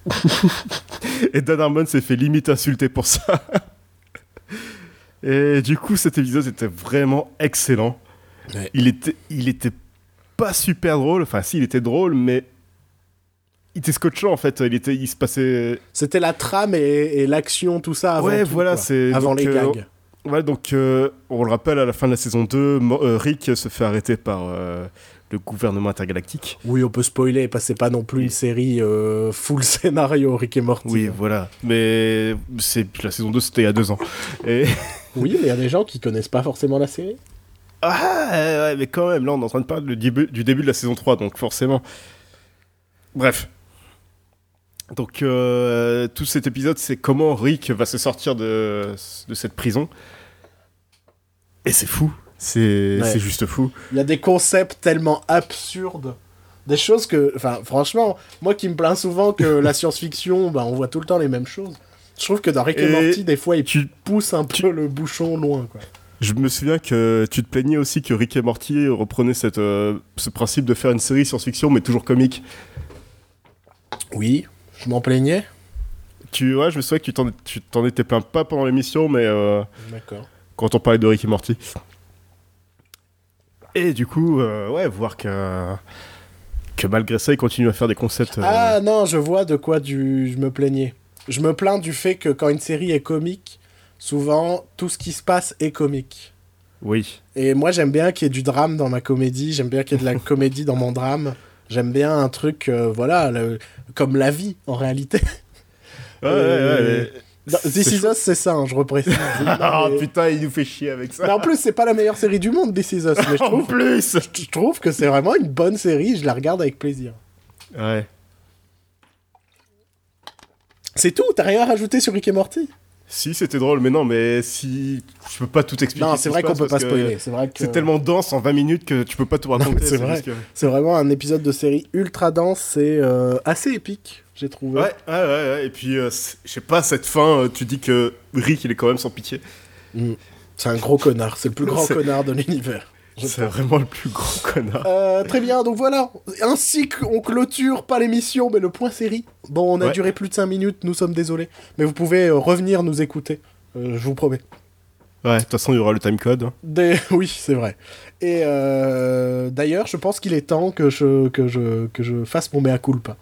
et Dan Harmon s'est fait limite insulter pour ça. et du coup, cet épisode était vraiment excellent. Ouais. Il, était, il était pas super drôle, enfin si, il était drôle, mais il était scotchant en fait. Il, était, il se passait C'était la trame et, et l'action, tout ça avant Ouais, tout, voilà, c'est- Avant donc, les euh, gags. Ouais, donc euh, on le rappelle, à la fin de la saison 2, Mo- euh, Rick se fait arrêter par euh, le gouvernement intergalactique. Oui, on peut spoiler, parce que c'est pas non plus une série euh, full scénario Rick et Morty. Oui, voilà. Mais c'est la saison 2, c'était il y a deux ans. Et... Oui, mais il y a des gens qui connaissent pas forcément la série. Ah, ouais, ouais, mais quand même, là, on est en train de parler du début, du début de la saison 3, donc forcément. Bref. Donc, euh, tout cet épisode, c'est comment Rick va se sortir de, de cette prison. Et c'est fou. C'est Ouais. juste fou. Il y a des concepts tellement absurdes. Des choses que. Enfin, franchement, moi qui me plains souvent que la science-fiction, bah, on voit tout le temps les mêmes choses. Je trouve que dans Rick et, Et Morty, des fois, ils Tu, poussent un peu le bouchon loin, quoi. Je me souviens que tu te plaignais aussi que Rick et Morty reprenaient cette, euh, ce principe de faire une série science-fiction mais toujours comique. Oui, je m'en plaignais. Tu vois, je me souviens que tu t'en, tu t'en étais plaint pas pendant l'émission, mais euh, D'accord. quand on parlait de Rick et Morty. Et du coup, euh, ouais, voir que, que malgré ça, ils continuent à faire des concepts. euh, Ah non, je vois de quoi du... je me plaignais. Je me plains du fait que quand une série est comique, souvent, tout ce qui se passe est comique. Oui. Et moi, j'aime bien qu'il y ait du drame dans ma comédie, j'aime bien qu'il y ait de la comédie dans mon drame. J'aime bien un truc, euh, voilà, le- comme la vie, en réalité. Ouais, ouais, ouais. This Is Us, c'est ça, hein, je reprécise. Ah mais... putain, il nous fait chier avec ça. mais en plus, c'est pas la meilleure série du monde, This Is Us. Mais je en plus je trouve que c'est vraiment une bonne série, je la regarde avec plaisir. Ouais. C'est tout, t'as rien à rajouter sur Rick et Morty? Si, c'était drôle, mais non, mais si. Je peux pas tout expliquer. Non, ce c'est vrai qu'on peut pas spoiler. C'est vrai que C'est tellement dense en 20 minutes que tu peux pas tout raconter. c'est vrai. que- c'est vraiment un épisode de série ultra dense, c'est euh, assez épique, j'ai trouvé. Ouais, ouais, ouais. Et puis, euh, je sais pas, cette fin, euh, tu dis que Rick, il est quand même sans pitié. Mm. C'est un gros connard, c'est le plus grand connard de l'univers. C'est vraiment le plus gros connard. Euh, très bien, donc voilà. Ainsi qu'on clôture pas l'émission, mais le point série. Bon, on a Ouais. duré plus de 5 minutes, nous sommes désolés. Mais vous pouvez revenir nous écouter, je vous promets. Ouais, de toute façon, il y aura le timecode. hein. Des... Oui, c'est vrai. Et d'ailleurs, je pense qu'il est temps que je, que, je, que je fasse mon mea culpa.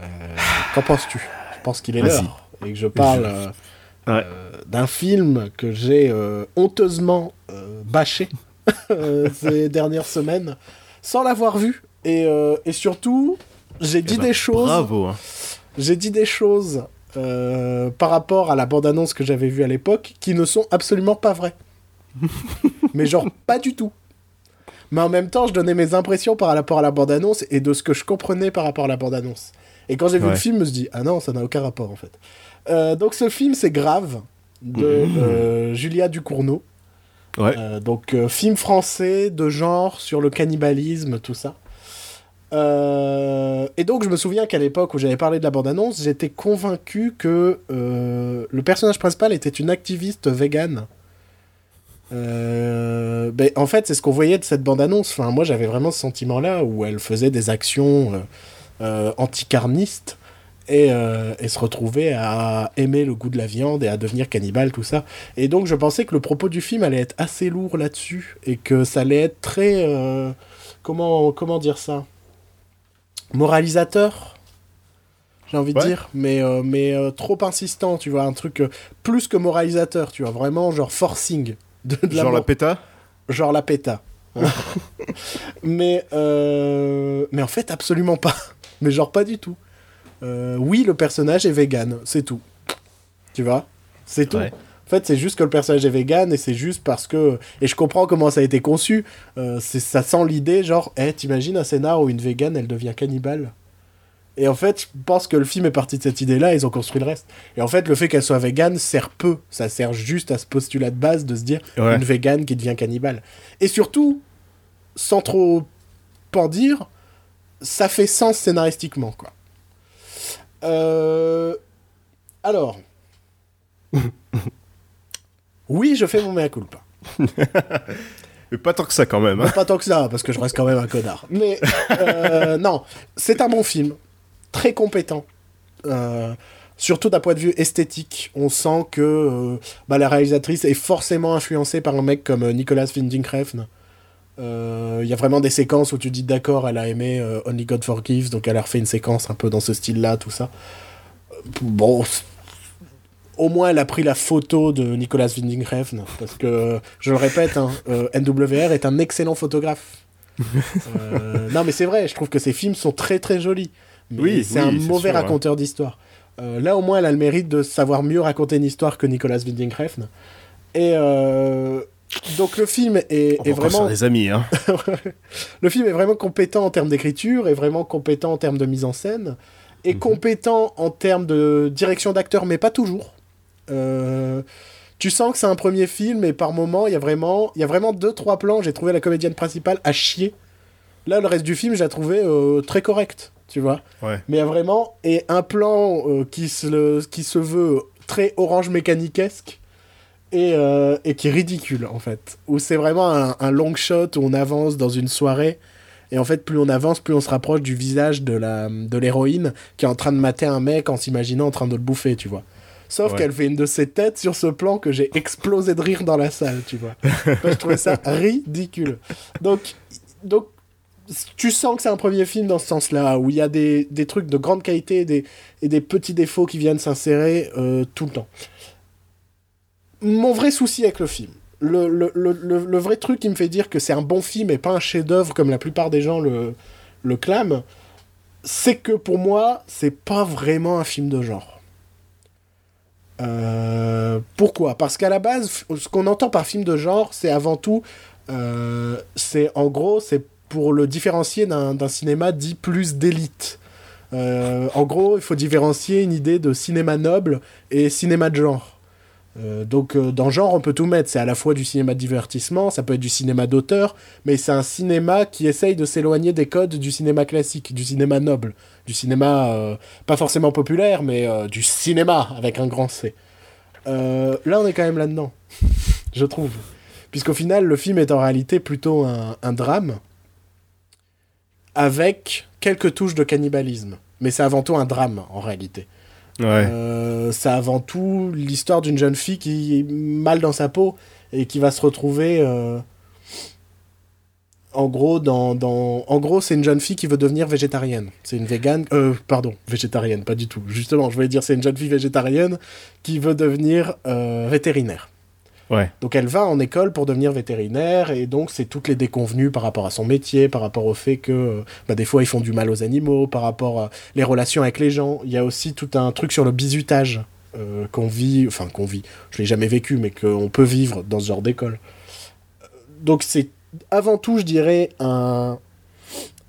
Euh, Qu'en penses-tu? Je pense qu'il est l'heure. Et que je parle euh, Ouais. euh, d'un film que j'ai euh, honteusement euh, bâché ces dernières semaines sans l'avoir vu. Et, euh, et surtout, j'ai dit Eh ben, des choses. Bravo. hein. j'ai dit des choses euh, par rapport à la bande-annonce que j'avais vue à l'époque qui ne sont absolument pas vraies. Mais genre, pas du tout. Mais en même temps, je donnais mes impressions par rapport à la bande-annonce et de ce que je comprenais par rapport à la bande-annonce. Et quand j'ai vu Ouais. le film, je me suis dit, ah non, ça n'a aucun rapport en fait. Euh, donc ce film, c'est Grave, de euh, Julia Ducournau. Ouais. Euh, donc, film français de genre sur le cannibalisme, tout ça. Et donc, je me souviens qu'à l'époque où j'avais parlé de la bande-annonce, j'étais convaincu que le personnage principal était une activiste végane. Euh, ben, en fait, c'est ce qu'on voyait de cette bande-annonce. Enfin, moi, j'avais vraiment ce sentiment-là où elle faisait des actions euh, euh, anticarnistes et, euh, et se retrouvait à aimer le goût de la viande et à devenir cannibale, tout ça. Et donc, je pensais que le propos du film allait être assez lourd là-dessus et que ça allait être très. euh, comment, comment dire ça? Moralisateur j'ai envie de dire, mais, euh, mais euh, trop insistant, tu vois, un truc euh, plus que moralisateur, tu vois, vraiment genre forcing. De, de Genre la péta? Genre la péta. mais, mais en fait, absolument pas. Mais genre pas du tout. Euh, oui, le personnage est vegan, c'est tout. Tu vois? C'est tout. Ouais. En fait, c'est juste que le personnage est vegan et c'est juste parce que. Et je comprends comment ça a été conçu. Euh, c'est- ça sent l'idée, genre, eh, t'imagines un scénar où une vegan elle devient cannibale? Et en fait, je pense que le film est parti de cette idée-là, ils ont construit le reste. Et en fait, le fait qu'elle soit vegan sert peu. Ça sert juste à ce postulat de base de se dire Ouais. une vegan qui devient cannibale. Et surtout, sans trop en dire, ça fait sens scénaristiquement, quoi. Euh... Alors. oui, je fais mon mea culpa. Mais pas tant que ça quand même. hein. Pas tant que ça, parce que je reste quand même un connard. Mais euh, non, c'est un bon film, très compétent. Euh, surtout d'un point de vue esthétique, on sent que bah, la réalisatrice est forcément influencée par un mec comme Nicolas Winding Refn. Euh, Il y a vraiment des séquences où tu dis d'accord, elle a aimé euh, Only God Forgives, donc elle a refait une séquence un peu dans ce style-là, tout ça. Euh, Bon, au moins elle a pris la photo de Nicolas Winding Refn, parce que, je le répète, hein, euh, NWR est un excellent photographe. Non mais c'est vrai, je trouve que ses films sont très très jolis. Mais Oui, c'est oui, un mauvais sûr, hein. raconteur d'histoire. Là au moins elle a le mérite de savoir mieux raconter une histoire que Nicolas Winding Refn. Et euh, donc le film est, On est vraiment des amis. Hein. le film est vraiment compétent en termes d'écriture, est vraiment compétent en termes de mise en scène, est Mhm. compétent en termes de direction d'acteur, mais pas toujours. Euh, tu sens que c'est un premier film et par moment il y a vraiment, il y a vraiment deux trois plans. J'ai trouvé la comédienne principale à chier. Là, le reste du film, j'ai trouvé euh, très correct, tu vois. Ouais. Mais il y a vraiment et un plan euh, qui se qui se veut très orange mécaniquesque et, euh, et qui est ridicule en fait. Où c'est vraiment un, un long shot où on avance dans une soirée et en fait plus on avance plus on se rapproche du visage de la de l'héroïne qui est en train de mater un mec en s'imaginant en train de le bouffer, tu vois. Sauf Ouais. qu'elle fait une de ses têtes sur ce plan que j'ai explosé de rire dans la salle, tu vois. Moi, je trouvais ça ridicule. Donc, donc tu sens que c'est un premier film dans ce sens-là, où il y a des, des trucs de grande qualité et des, et des petits défauts qui viennent s'insérer euh, tout le temps. Mon vrai souci avec le film, le, le, le, le- vrai truc qui me fait dire que c'est un bon film et pas un chef-d'œuvre comme la plupart des gens le, le clament, c'est que pour moi, c'est pas vraiment un film de genre. Euh, pourquoi? Parce qu'à la base, ce qu'on entend par film de genre, c'est avant tout, euh, c'est en gros, c'est pour le différencier d'un d'un cinéma dit plus d'élite. Euh, en gros, il faut différencier une idée de cinéma noble et cinéma de genre. Euh, donc, euh, dans genre, on peut tout mettre. C'est à la fois du cinéma de divertissement, ça peut être du cinéma d'auteur, mais c'est un cinéma qui essaye de s'éloigner des codes du cinéma classique, du cinéma noble, du cinéma euh, pas forcément populaire, mais du cinéma avec un grand C. Là, on est quand même là-dedans, je trouve. Puisqu'au final, le film est en réalité plutôt un drame avec quelques touches de cannibalisme. Mais c'est avant tout un drame, en réalité. Euh, c'est avant tout l'histoire d'une jeune fille qui est mal dans sa peau et qui va se retrouver. euh, En gros, dans, dans... en gros, c'est une jeune fille qui veut devenir végétarienne. C'est une végane. Euh, pardon, végétarienne, pas du tout. Justement, je voulais dire c'est une jeune fille végétarienne qui veut devenir euh, vétérinaire. Donc elle va en école pour devenir vétérinaire et donc c'est toutes les déconvenues par rapport à son métier, par rapport au fait que euh, bah, des fois ils font du mal aux animaux, par rapport à les relations avec les gens. Il y a aussi tout un truc sur le bizutage euh, qu'on vit, enfin qu'on vit, je l'ai jamais vécu, mais qu'on peut vivre dans ce genre d'école. Euh, Donc c'est avant tout, je dirais, un,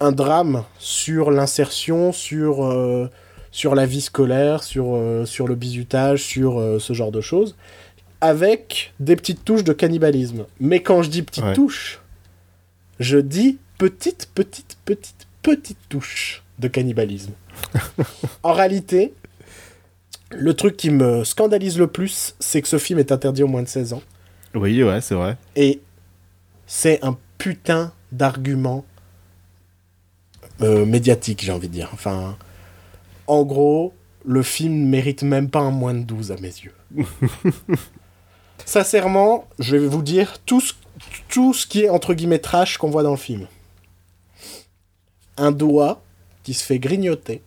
un drame sur l'insertion, sur, sur la vie scolaire, sur, sur le bizutage, sur ce genre de choses, avec des petites touches de cannibalisme. Mais quand je dis petites Ouais. touches, je dis petites, petites, petites, petites touches de cannibalisme. en réalité, le truc qui me scandalise le plus, c'est que ce film est interdit aux moins de 16 ans. Oui, ouais, c'est vrai. Et c'est un putain d'argument euh, médiatique, j'ai envie de dire. Enfin, en gros, le film mérite même pas un moins de 12 à mes yeux. Sincèrement, je vais vous dire tout ce, tout ce qui est entre guillemets trash qu'on voit dans le film. Un doigt qui se fait grignoter,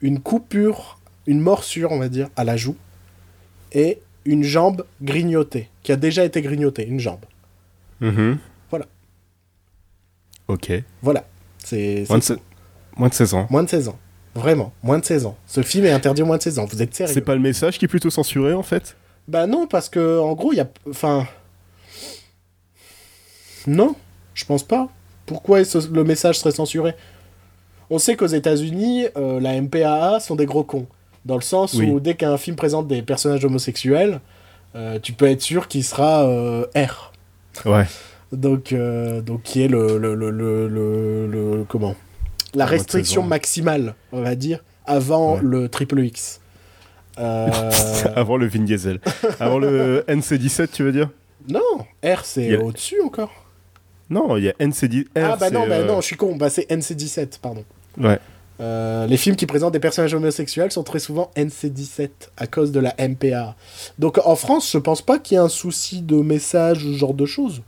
une coupure, une morsure, on va dire, à la joue, et une jambe grignotée, qui a déjà été grignotée, une jambe. Mhm. Voilà. Ok. Voilà. C'est c'est Moins moins de 16 ans. moins de 16 ans. Vraiment, moins de 16 ans. Ce film est interdit aux moins de 16 ans. Vous êtes C'est sérieux pas le message qui est plutôt censuré en fait? Bah non, parce que en gros, il y a... Enfin... Non, je pense pas. Pourquoi le message serait censuré? On sait qu'aux États-Unis, euh, la MPAA sont des gros cons. Dans le sens Oui. où dès qu'un film présente des personnages homosexuels, euh, tu peux être sûr qu'il sera euh, R. Ouais. Donc, donc qui est le, le, le, le, le- le- comment? La restriction 16 ans. maximale, on va dire, avant Ouais. le triple X. Euh, Avant le Vin Diesel. Avant le NC17, tu veux dire? Non, R c'est a- au-dessus encore. Non, il y a NC10. ah bah non, bah euh, non, je suis con, bah c'est NC17, pardon. Ouais. Euh, les films qui présentent des personnages homosexuels sont très souvent NC17 à cause de la MPA. Donc en France, je pense pas qu'il y ait un souci de message ou ce genre de choses.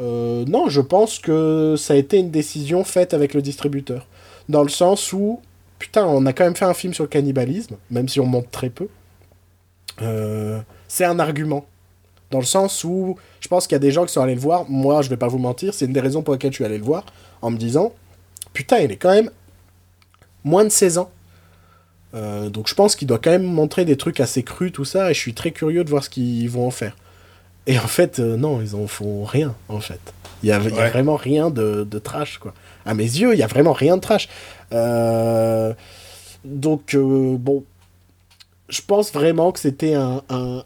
Euh, non, je pense que ça a été une décision faite avec le distributeur. Dans le sens où, putain, on a quand même fait un film sur le cannibalisme, même si on monte très peu. Euh, c'est un argument. Dans le sens où je pense qu'il y a des gens qui sont allés le voir. Moi, je vais pas vous mentir, c'est une des raisons pour lesquelles je suis allé le voir. En me disant, putain, il est quand même moins de 16 ans. Euh, donc je pense qu'il doit quand même montrer des trucs assez crus, tout ça, et je suis très curieux de voir ce qu'ils vont en faire. Et en fait, euh, non, ils en font rien, en fait. Il y a, vraiment rien de, de trash, quoi. À mes yeux, il y a vraiment rien de trash. Euh, donc, euh, bon, je pense vraiment que c'était un, un-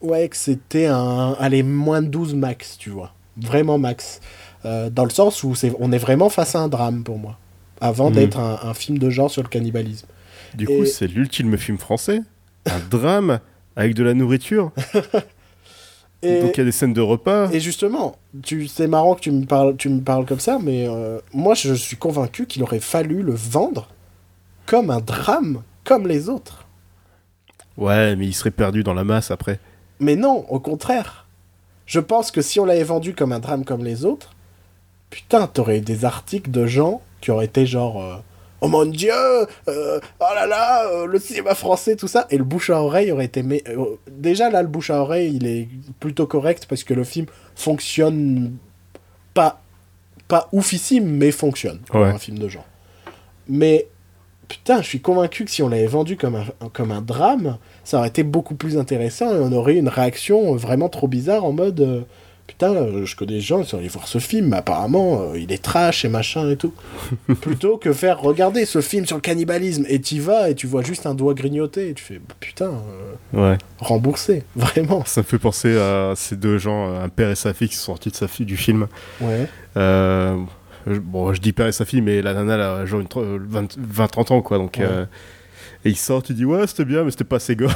Ouais, que c'était un... Allez, moins de 12 max, tu vois. Vraiment max. Euh, dans le sens où c'est, on est vraiment face à un drame, pour moi. Avant Mhm. d'être un, un film de genre sur le cannibalisme. Du Et- coup, c'est l'ultime film français. Un drame avec de la nourriture. Et, Donc il y a des scènes de repas. et justement, tu, c'est marrant que tu me parles, tu me parles comme ça, mais euh, moi je suis convaincu qu'il aurait fallu le vendre comme un drame, comme les autres. Ouais, mais il serait perdu dans la masse après. Mais non, au contraire. Je pense que si on l'avait vendu comme un drame comme les autres, putain, t'aurais eu des articles de gens qui auraient été genre euh, Oh mon dieu euh, Oh là là euh, Le cinéma français, tout ça. Et le bouche à oreille aurait été. mé- euh, déjà là, le bouche à oreille, il est plutôt correct parce que le film fonctionne pas, pas oufissime, mais fonctionne pour Ouais. un film de genre. Mais putain, je suis convaincu que si on l'avait vendu comme un, comme un drame, ça aurait été beaucoup plus intéressant et on aurait eu une réaction vraiment trop bizarre en mode putain, euh, je connais des gens qui sont allés voir ce film, mais apparemment euh, il est trash et machin et tout. Plutôt que faire regarder ce film sur le cannibalisme et t'y vas et tu vois juste un doigt grignoté et tu fais putain, euh, Ouais. remboursé, vraiment. Ça me fait penser à ces deux gens, un père et sa fille, qui sont sortis de sa fille du film. Ouais. Euh, bon, je dis père et sa fille, mais la nana, elle a genre une tro- 20 20-30 ans, quoi. Donc, Ouais. euh, et ils sortent, ils disent Ouais, c'était bien, mais c'était pas assez gore.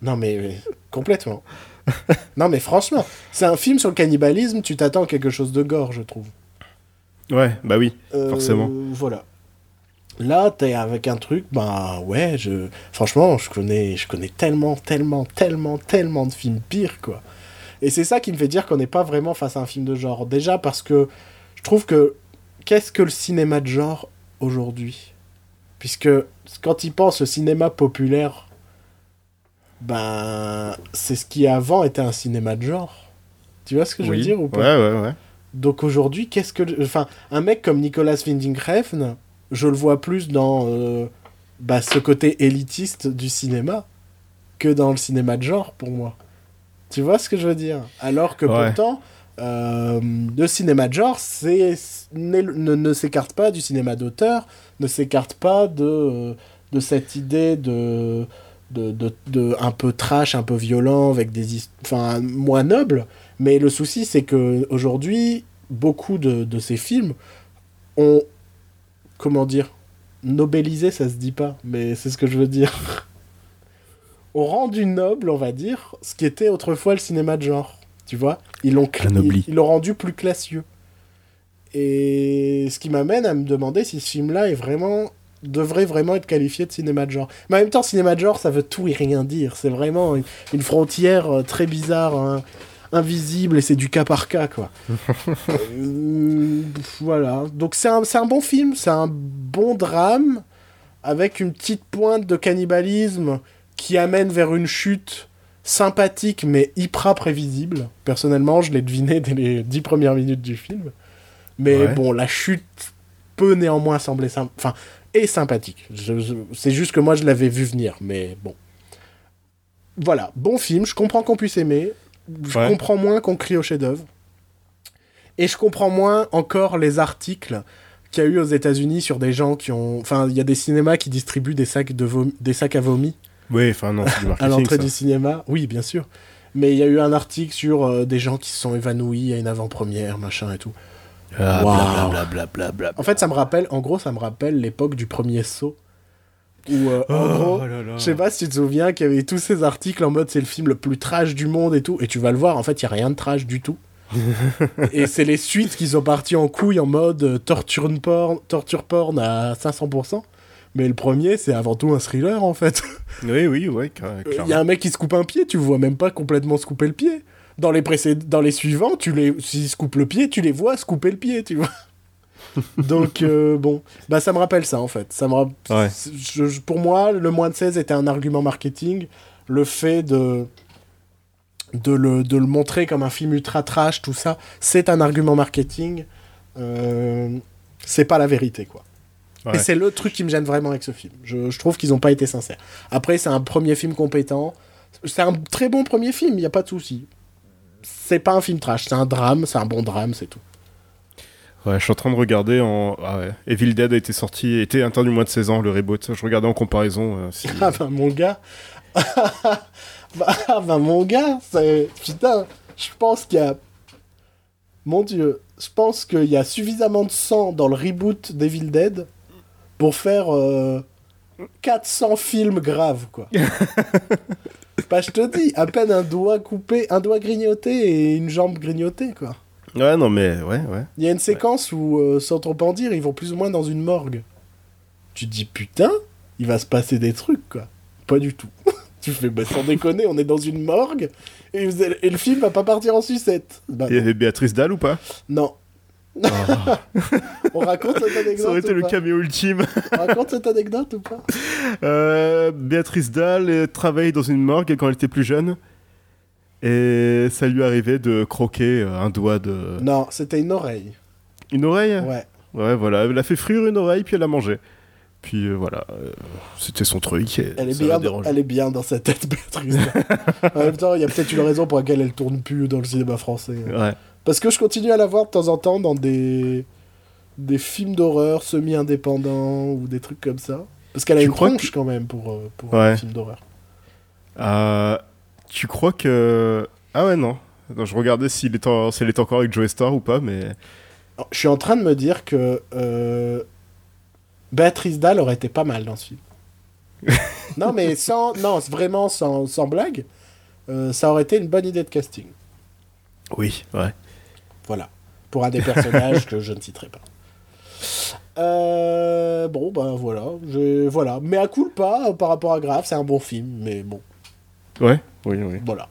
Non mais, mais complètement. non mais franchement, c'est un film sur le cannibalisme, tu t'attends à quelque chose de gore, je trouve. ouais, bah oui. Euh, Forcément. Voilà. Là, t'es avec un truc, bah ouais, je... franchement, je connais, je connais tellement, tellement, tellement, tellement de films pires, quoi. Et c'est ça qui me fait dire qu'on n'est pas vraiment face à un film de genre. Déjà parce que je trouve que qu'est-ce que le cinéma de genre aujourd'hui? Puisque quand il pense au cinéma populaire, ben, c'est ce qui avant était un cinéma de genre. Tu vois ce que je veux dire ou pas Ouais, ouais, ouais. Donc aujourd'hui, qu'est-ce que. Enfin, un mec comme Nicolas Winding Refn, je le vois plus dans euh, bah, ce côté élitiste du cinéma que dans le cinéma de genre pour moi. Tu vois ce que je veux dire? Alors que Ouais. pourtant, euh, le cinéma de genre c'est, ne, ne s'écarte pas du cinéma d'auteur, ne s'écarte pas de, euh, de cette idée de, de, de, de un peu trash, un peu violent, avec des enfin moins noble. Mais le souci, c'est que aujourd'hui, beaucoup de, de ces films ont, comment dire, nobelisé, ça se dit pas, mais c'est ce que je veux dire, ont rendu noble, on va dire, ce qui était autrefois le cinéma de genre. Tu vois Ils l'ont ils- ils l'ont rendu plus classieux. Et ce qui m'amène à me demander si ce film-là est vraiment devrait vraiment être qualifié de cinéma de genre. Mais en même temps, cinéma de genre, ça veut tout et rien dire. C'est vraiment une, une frontière euh, très bizarre, hein, invisible, et c'est du cas par cas, quoi. Euh, voilà. Donc c'est un, un bon film, c'est un bon drame, avec une petite pointe de cannibalisme qui amène vers une chute sympathique, mais hyper prévisible. Personnellement, je l'ai deviné dès les dix premières minutes du film. Mais Ouais. bon, la chute peut néanmoins sembler symp- enfin et sympathique. C'est juste que moi je l'avais vu venir, mais bon. Voilà, bon film. Je comprends qu'on puisse aimer. Je Ouais. comprends moins qu'on crie au chef-d'œuvre. Et je comprends moins encore les articles qu'il y a eu aux États-Unis sur des gens qui ont. Enfin, il y a des cinémas qui distribuent des sacs, de vom- des sacs à vomi Oui, enfin, non, c'est du à l'entrée du cinéma. Oui, bien sûr. Mais il y a eu un article sur euh, des gens qui se sont évanouis à une avant-première, machin et tout. Ah. En fait, ça me rappelle, en gros, ça me rappelle l'époque du premier saut. Où, euh, en gros, Oh là. je sais pas si tu te souviens qu'il y avait tous ces articles en mode c'est le film le plus trash du monde et tout. Et tu vas le voir, en fait, il y a rien de trash du tout. et c'est les suites qui sont partis en couille en mode euh, torture porn, torture porn à 500%. Mais le premier, c'est avant tout un thriller en fait. Oui, oui, ouais, Il y a un mec qui se coupe un pied, tu vois même pas complètement se couper le pied. Dans les, précéd- dans les suivants, tu les... s'ils se coupent le pied, tu les vois se couper le pied, tu vois. Donc, euh, bon, bah ça me rappelle ça en fait. Ça me rapp- Ouais. je- je- pour moi, le moins de 16 était un argument marketing. Le fait de, de, le, de le montrer comme un film ultra trash, tout ça, c'est un argument marketing. Euh, c'est pas la vérité, quoi. Ouais. Et c'est le truc qui me gêne vraiment avec ce film. Je, je trouve qu'ils n'ont pas été sincères. Après, c'est un premier film compétent. C'est un très bon premier film, il n'y a pas de souci. C'est pas un film trash, c'est un drame, c'est un bon drame, c'est tout. Ouais, je suis en train de regarder en. Ah ouais. Evil Dead a été sorti, était interdit moins de 16 ans, le reboot. Je regardais en comparaison. euh, si- Ah ben mon gars. bah, ah ben mon gars, c'est. Putain, je pense qu'il y a. Mon dieu, je pense qu'il y a suffisamment de sang dans le reboot d'Evil Dead pour faire euh, 400 films graves, quoi. bah, je te dis, à peine un doigt coupé, un doigt grignoté et une jambe grignotée, quoi. Ouais, non, mais ouais, ouais. Il y a une séquence où, euh, sans trop en dire, ils vont plus ou moins dans une morgue. Tu te dis, putain, il va se passer des trucs, quoi. Pas du tout. tu fais, bah, sans déconner, on est dans une morgue, et, et le film va pas partir en sucette. Bah, Il y avait Béatrice Dalle ou pas? Non. On raconte cette anecdote Ça aurait été ou le pas caméo ultime. On raconte cette anecdote ou pas Euh, Béatrice euh, travaillait dans une morgue quand elle était plus jeune. Et ça lui arrivait de croquer euh, un doigt de. Non, c'était une oreille. Une oreille? Ouais. Ouais, voilà. Elle a fait frire une oreille, puis elle a mangé. Puis euh, voilà. euh, C'était son truc. et Elle est, bien dans, elle est bien dans sa tête, Béatrice. en même temps, il y a peut-être une raison pour laquelle elle tourne plus dans le cinéma français. Ouais. Parce que je continue à la voir de temps en temps dans des, des films d'horreur semi-indépendants ou des trucs comme ça. Parce qu'elle a Tu une tronche quand même pour, euh, pour Ouais. un film d'horreur. Euh, tu crois que. Ah ouais, non. Non, je regardais s'il est, en- si elle est encore avec Joe Star ou pas, mais. Je suis en train de me dire que euh, Béatrice Dalle aurait été pas mal dans ce film. non, mais sans, non, vraiment sans, sans blague, euh, ça aurait été une bonne idée de casting. Oui, ouais. Voilà. Pour un des personnages que je ne citerai pas. Euh, bon, ben voilà. Je, voilà. Mais à coup pas euh, par rapport à Grave, c'est un bon film, mais bon, Ouais, oui, oui. voilà.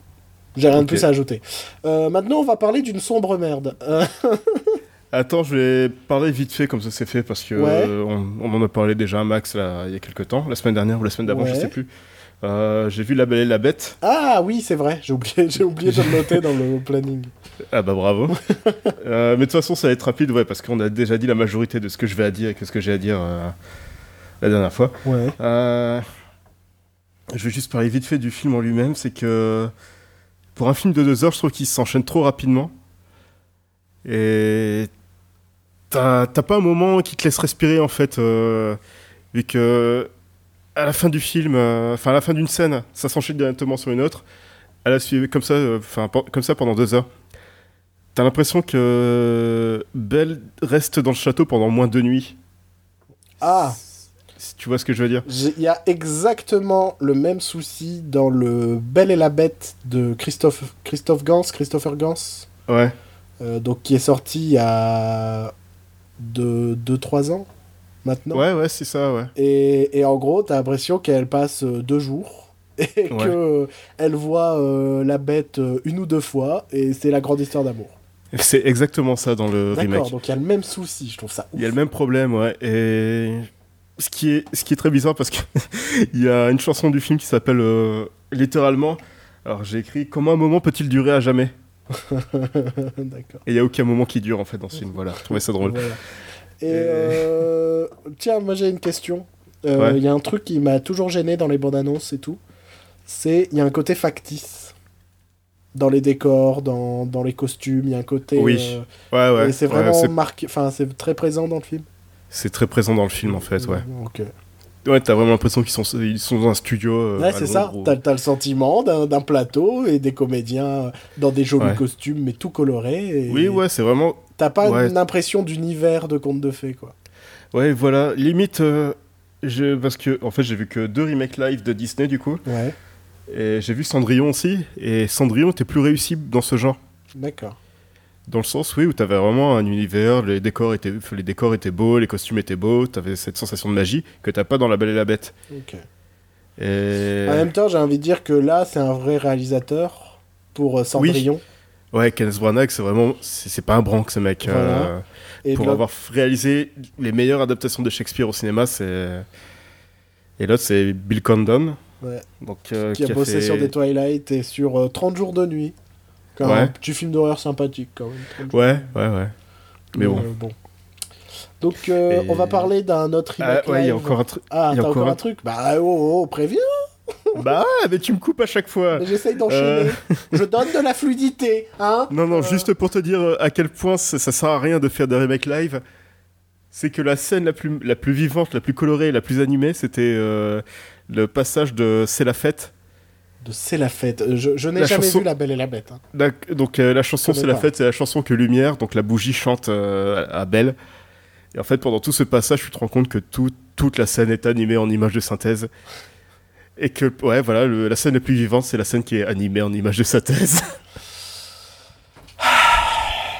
J'ai rien de plus à ajouter. Euh, maintenant, on va parler d'une sombre merde. Euh, Attends, je vais parler vite fait comme ça c'est fait parce que Ouais. on, on en a parlé déjà à Max là, il y a quelques temps, la semaine dernière ou la semaine d'avant, je sais plus. Euh, j'ai vu La Belle et la Bête. Ah oui, c'est vrai, j'ai oublié, j'ai oublié de le noter dans le planning. Ah bah bravo. Euh, mais de toute façon, ça va être rapide, ouais, parce qu'on a déjà dit la majorité de ce que je vais à dire et que ce que j'ai à dire euh, la dernière fois. Ouais. Je vais juste parler vite fait du film en lui-même. C'est que pour un film de deux heures, je trouve qu'il s'enchaîne trop rapidement. Et t'as t'as pas un moment qui te laisse respirer en fait, vu que à la fin du film, euh, enfin à la fin d'une scène, ça s'enchaîne directement sur une autre. À la suite, comme ça, euh, enfin comme ça pendant deux heures. T'as l'impression que Belle reste dans le château pendant moins de nuits. Ah, Si tu vois ce que je veux dire. il y a exactement le même souci dans le Belle et la Bête de Christophe, Christophe Gans, Christopher Gans, Ouais. euh, donc qui est sorti il y a 2-3 ans maintenant. Ouais, ouais, c'est ça, ouais. Et, et en gros, t'as l'impression qu'elle passe euh, deux jours et que euh, elle voit euh, la bête une ou deux fois et c'est la grande histoire d'amour. C'est exactement ça dans le D'accord, remake. donc il y a le même souci, je trouve ça. Il y a le même problème, ouais. Et ce qui est, ce qui est très bizarre parce qu'il y a une chanson du film qui s'appelle euh, littéralement. Alors j'ai écrit Comment un moment peut-il durer à jamais? D'accord. Et il y a aucun moment qui dure en fait dans ce film. Voilà, je trouvais ça drôle. Voilà. Et euh, tiens, moi j'ai une question. Euh, Il Ouais. y a un truc qui m'a toujours gêné dans les bandes annonces et tout. C'est il y a un côté factice dans les décors, dans, dans les costumes. Il y a un côté. Oui. euh, Ouais, ouais. et c'est vraiment marqué. Enfin, c'est très présent dans le film. c'est très présent dans le film en fait, ouais. Ok. Ouais, t'as vraiment l'impression qu'ils sont, ils sont dans un studio. euh, Ouais, c'est ça. Ou- T'as t'as le sentiment d'un d'un plateau et des comédiens dans des jolis Ouais. costumes, mais tout colorés. et Oui, ouais, c'est vraiment. T'as pas Ouais. une impression d'univers de conte de fées, quoi. Ouais, voilà. Limite, euh, je... parce que en fait, j'ai vu que deux remakes live de Disney du coup. Ouais, Et j'ai vu Cendrillon aussi, et Cendrillon était plus réussi dans ce genre. d'accord. Dans le sens, oui, où t'avais vraiment un univers, les décors étaient, les décors étaient beaux, les costumes étaient beaux, t'avais cette sensation de magie que t'as pas dans La Belle et la Bête. Ok. Et... En même temps, j'ai envie de dire que là, c'est un vrai réalisateur pour euh, Cendrillon. Ouais, Kenneth Branagh, c'est vraiment, c'est pas un branque ce mec. Voilà. euh, Et pour avoir réalisé les meilleures adaptations de Shakespeare au cinéma, c'est. Et l'autre, c'est Bill Condon. Ouais. Donc, euh, qui a bossé fait- sur des Twilight et sur euh, 30 jours de nuit. Quand Ouais. Un petit film d'horreur sympathique, quand même. 30 jours. Ouais, ouais, ouais. Mais bon. Euh, bon. Donc, euh, Et- on va parler d'un autre Ah, ouais, il y a encore un truc. Ah, il y a t'as encore encore un un- truc? Bah, oh, oh, préviens bah ouais, mais tu me coupes à chaque fois. J'essaye d'enchaîner. Je donne de la fluidité, hein Non, non, Euh, juste pour te dire euh, à quel point ça, ça sert à rien de faire des remakes live, c'est que la scène la plus, la plus vivante, la plus colorée, la plus animée, c'était euh, le passage de C'est la fête. De C'est la fête. Euh, Je, je n'ai jamais chanson- vu La Belle et la Bête. hein. Donc euh, la chanson C'est la fête, c'est la chanson que Lumière, donc la bougie, chante euh, à Belle. Et en fait, pendant tout ce passage, tu te rends compte que tout- toute la scène est animée en images de synthèse. Et que, ouais, voilà, le- la scène la plus vivante, c'est la scène qui est animée en images de synthèse.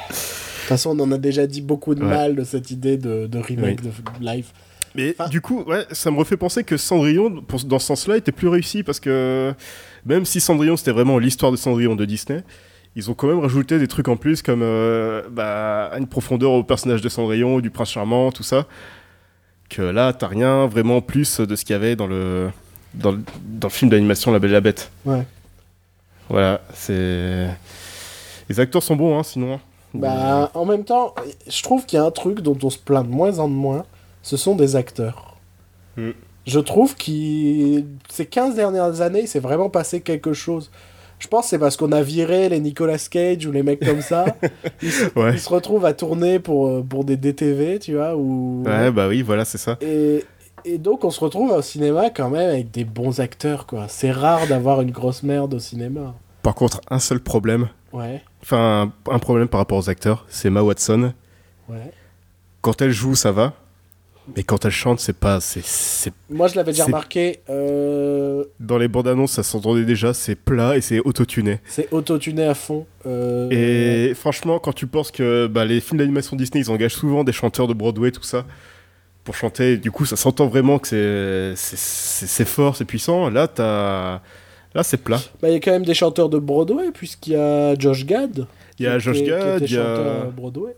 De toute façon, on en a déjà dit beaucoup de Ouais. mal de cette idée de, de remake de live. Mais du coup, ouais, ça me refait penser que Cendrillon, pour- dans ce sens-là, était plus réussi parce que même si Cendrillon c'était vraiment l'histoire de Cendrillon de Disney, ils ont quand même rajouté des trucs en plus comme euh, bah, une profondeur au personnage de Cendrillon, du prince charmant, tout ça. Que là, t'as rien vraiment plus de ce qu'il y avait dans le, dans le, dans le film d'animation La Belle et la Bête. Ouais. Voilà, c'est. Les acteurs sont bons, hein, sinon. Bah, en même temps, je trouve qu'il y a un truc dont on se plaint de moins en moins, ce sont des acteurs. Mm. Je trouve que ces 15 dernières années, il s'est vraiment passé quelque chose. Je pense que c'est parce qu'on a viré les Nicolas Cage ou les mecs comme ça. ils, se, Ouais. ils se retrouvent à tourner pour, euh, pour des DTV, tu vois. Ou... Ouais, bah oui, voilà, c'est ça. Et, et donc, on se retrouve au cinéma quand même avec des bons acteurs, quoi. C'est rare d'avoir une grosse merde au cinéma. Par contre, un seul problème, Ouais, enfin, un, un problème par rapport aux acteurs, c'est Ma Watson. ouais. Quand elle joue, ça va. Mais quand elle chante, c'est pas. c'est c'est- Moi, je l'avais déjà remarqué. euh, Dans les bandes annonces, ça s'entendait déjà, c'est plat et c'est autotuné. C'est autotuné à fond. euh, Et franchement, quand tu penses que bah, les films d'animation Disney, ils engagent souvent des chanteurs de Broadway, tout ça, pour chanter, du coup, ça s'entend vraiment que c'est- fort, c'est puissant. Là. Là, c'est plat. bah, Il y a quand même des chanteurs de Broadway, puisqu'il y a Josh Gad. Il y a Josh Gad, il y a- chanteur Broadway.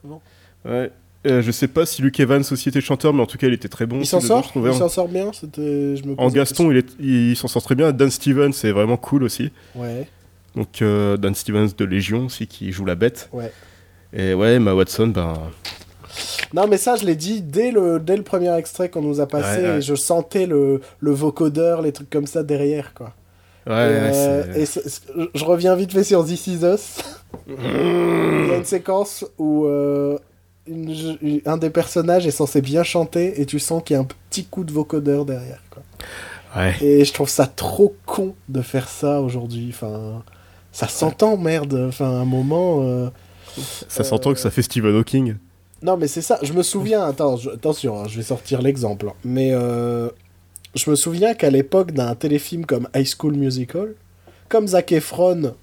Ouais. Euh, je sais pas si Luke Evans aussi était chanteur, mais en tout cas, il était très bon. Il s'en dedans, je sort trouvais. Il s'en sort bien je me En Gaston, il, est, il s'en sort très bien. Dan Stevens, c'est vraiment cool aussi. Ouais, Donc, euh, Dan Stevens de Légion aussi, qui joue la bête. ouais. Et ouais, Emma Watson, ben. Non, mais ça, je l'ai dit dès le, dès le premier extrait qu'on nous a passé, Ouais, ouais. et je sentais le, le vocodeur, les trucs comme ça derrière, quoi. Ouais, et, euh, je reviens vite fait sur This Is Us. Il y a une séquence où euh, une- un des personnages est censé bien chanter, et tu sens qu'il y a un petit coup de vocodeur derrière, quoi. Ouais. Et je trouve ça trop con de faire ça aujourd'hui. Enfin, ça s'entend, merde. Enfin, à un moment. euh, Ça s'entend que ça fait Stephen Hawking. Non, mais c'est ça. Je me souviens. Attends, je- attention, hein, je vais sortir l'exemple. hein. Mais euh, je me souviens qu'à l'époque d'un téléfilm comme High School Musical, comme Zac Efron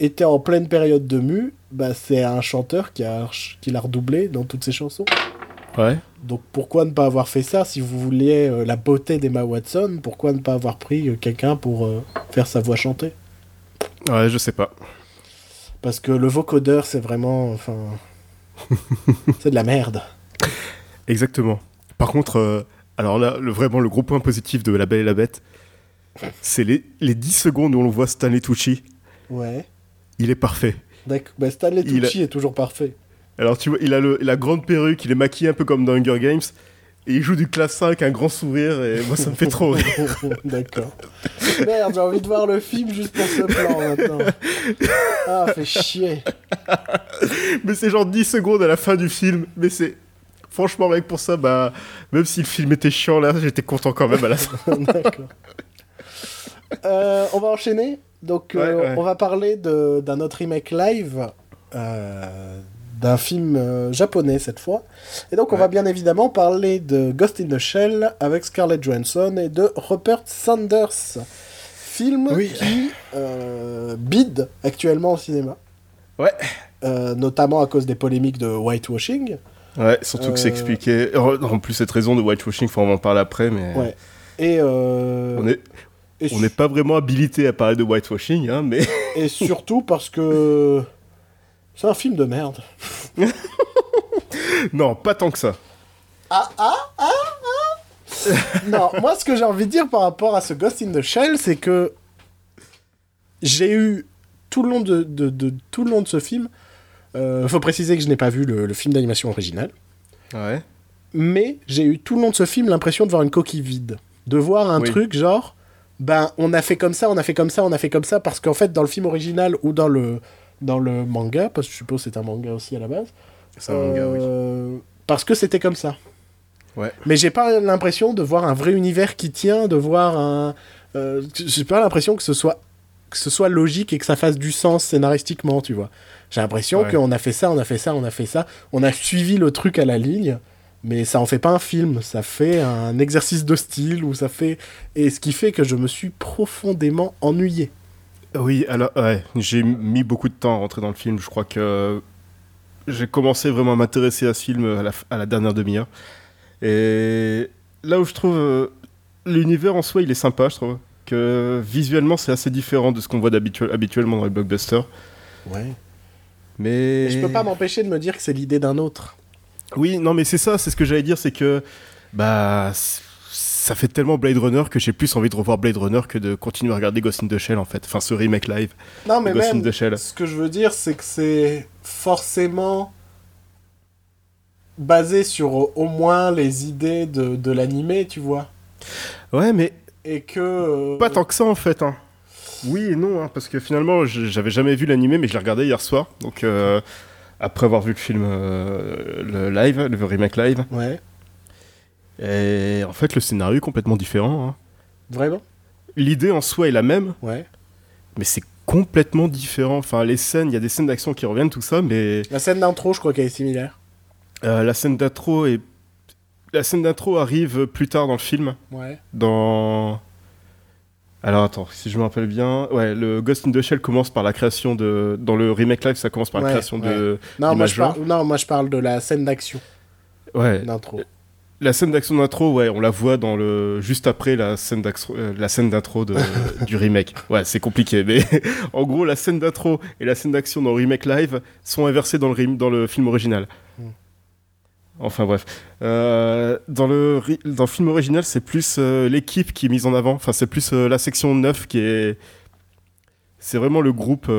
était en pleine période de mu, bah, c'est un chanteur qui a qui l'a redoublé dans toutes ses chansons. Ouais. Donc pourquoi ne pas avoir fait ça si vous vouliez euh, la beauté d'Emma Watson Pourquoi ne pas avoir pris euh, quelqu'un pour euh, faire sa voix chantée? Ouais, je sais pas. Parce que le vocodeur, c'est vraiment. Enfin. c'est de la merde. Exactement. Par contre, euh, alors là, le, vraiment, le gros point positif de La Belle et la Bête, c'est les, les 10 secondes où on voit Stanley Tucci. Ouais. Il est parfait. D'accord. Bah, Stanley a- Tucci est toujours parfait. Alors, tu vois, il a le- la grande perruque, il est maquillé un peu comme dans Hunger Games. Et il joue du classe 5, un grand sourire, et moi, ça me fait trop rire. D'accord. Merde, j'ai envie de voir le film juste pour ce plan maintenant. Ah, fait chier. Mais c'est genre 10 secondes à la fin du film. Mais c'est. Franchement, mec, pour ça, bah. Même si le film était chiant là, j'étais content quand même à la fin. D'accord. Euh, on va enchaîner. Donc, euh, Ouais, on va parler de- d'un autre remake live euh, d'un film euh, japonais cette fois. Et donc, on Ouais. va bien évidemment parler de Ghost in the Shell avec Scarlett Johansson et de Rupert Sanders. Film Oui. qui euh, bide actuellement au cinéma. Ouais. Euh, notamment à cause des polémiques de whitewashing. Ouais, surtout que c'est Euh, expliqué. En plus, cette raison de whitewashing, faut en parler après, mais. Ouais. Et, On est- et On n'est pas vraiment habilité à parler de whitewashing, hein, mais. Et surtout parce que c'est un film de merde. non, pas tant que ça. Non, moi ce que j'ai envie de dire par rapport à ce Ghost in the Shell, c'est que j'ai eu tout le long de, de- de- tout le long de ce film. euh, faut préciser que je n'ai pas vu le, le film d'animation original, Ouais. mais j'ai eu tout le long de ce film l'impression de voir une coquille vide, de voir un Oui. truc genre, ben on a fait comme ça, on a fait comme ça, on a fait comme ça, parce qu'en fait dans le film original ou dans le dans le manga, parce que je suppose que c'est un manga aussi à la base. C'est un manga, oui. Euh, Parce que c'était comme ça. Ouais. Mais j'ai pas l'impression de voir un vrai univers qui tient, de voir un. euh, j'ai pas l'impression que ce soit que ce soit logique et que ça fasse du sens scénaristiquement, tu vois. J'ai l'impression Ouais. qu'on a fait ça, on a fait ça, on a fait ça, on a suivi le truc à la ligne, mais ça en fait pas un film, ça fait un exercice de style ou ça fait et ce qui fait que je me suis profondément ennuyé. Oui, alors, ouais, j'ai mis beaucoup de temps à rentrer dans le film. Je crois que j'ai commencé vraiment à m'intéresser à ce film à la, f- à la dernière demi-heure. Et là où je trouve euh, l'univers en soi, il est sympa, je trouve. Que visuellement, c'est assez différent de ce qu'on voit d'habituel- habituellement dans les blockbusters. Ouais. Mais Et je peux pas m'empêcher de me dire que c'est l'idée d'un autre. Oui, non, mais c'est ça, c'est ce que j'allais dire, c'est que bah ça fait tellement Blade Runner que j'ai plus envie de revoir Blade Runner que de continuer à regarder Ghost in the Shell en fait. Enfin, ce remake live. Non, mais Ghost in même, the Shell. ce que je veux dire, c'est que c'est forcément basé sur au- au moins les idées de, de l'animé, tu vois. Ouais, mais Et que... euh, pas tant que ça en fait. Hein. Oui et non, hein, parce que finalement, j'avais jamais vu l'animé, mais je l'ai regardé hier soir. Donc, euh, après avoir vu le film, euh, le live, le remake live. Ouais, Et en fait, le scénario est complètement différent. hein. vraiment? L'idée en soi est la même, Ouais. mais c'est complètement différent. Enfin, les scènes, il y a des scènes d'action qui reviennent, tout ça, mais La scène d'intro, je crois qu'elle est similaire. euh, la scène d'intro est... La scène d'intro arrive plus tard dans le film, Ouais. dans... Alors attends, si je me rappelle bien, ouais, le Ghost in the Shell commence par la création de... Dans le remake live, ça commence par la Ouais, création de... Non moi, je parle... non, moi je parle de la scène d'action, Ouais, d'intro. La scène d'action d'intro, ouais, on la voit dans le... juste après la scène d'axro- euh, la scène d'intro de... du remake. Ouais, c'est compliqué, mais en gros, la scène d'intro et la scène d'action dans le remake live sont inversées dans le, dans le film original. Hmm. Enfin bref. Euh, dans, le, dans le film original, c'est plus euh, l'équipe qui est mise en avant. Enfin, c'est plus la section 9 qui est. C'est vraiment le groupe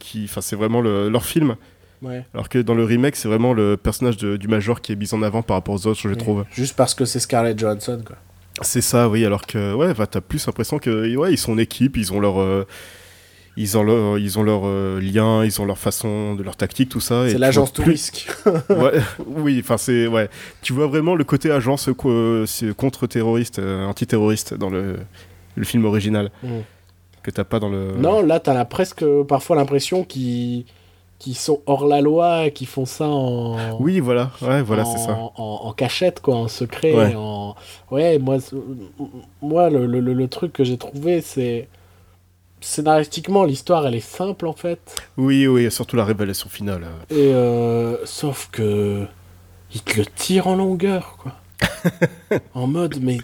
qui. Enfin, c'est vraiment le- leur film. Ouais. Alors que dans le remake, c'est vraiment le personnage de- du Major qui est mis en avant par rapport aux autres, je trouve. Juste parce que c'est Scarlett Johansson, quoi. C'est ça, oui. Alors que, ouais, bah, t'as plus l'impression que, ouais, ils sont une équipe, ils ont leur. euh, ils ont leur, ils ont leur euh, lien, ils ont leur façon, de leur tactique, tout ça. C'est l'agence tout risque. ouais, oui, enfin c'est ouais. Tu vois vraiment le côté agence contre-terroriste, euh, antiterroriste dans le, le film original Mm. que t'as pas dans le. Non, là, t'as presque parfois l'impression qu'ils qu'ils sont hors la loi qu'ils font ça en. Oui, voilà, ouais, voilà, c'est ça. En, en cachette, quoi, en secret. Ouais. En... Ouais, moi, moi le, le, le- le truc que j'ai trouvé, c'est. Scénaristiquement, l'histoire, elle est simple, en fait. Oui, oui, surtout la révélation finale. euh. Et euh, sauf que. Il te le tire en longueur, quoi. en mode, mais.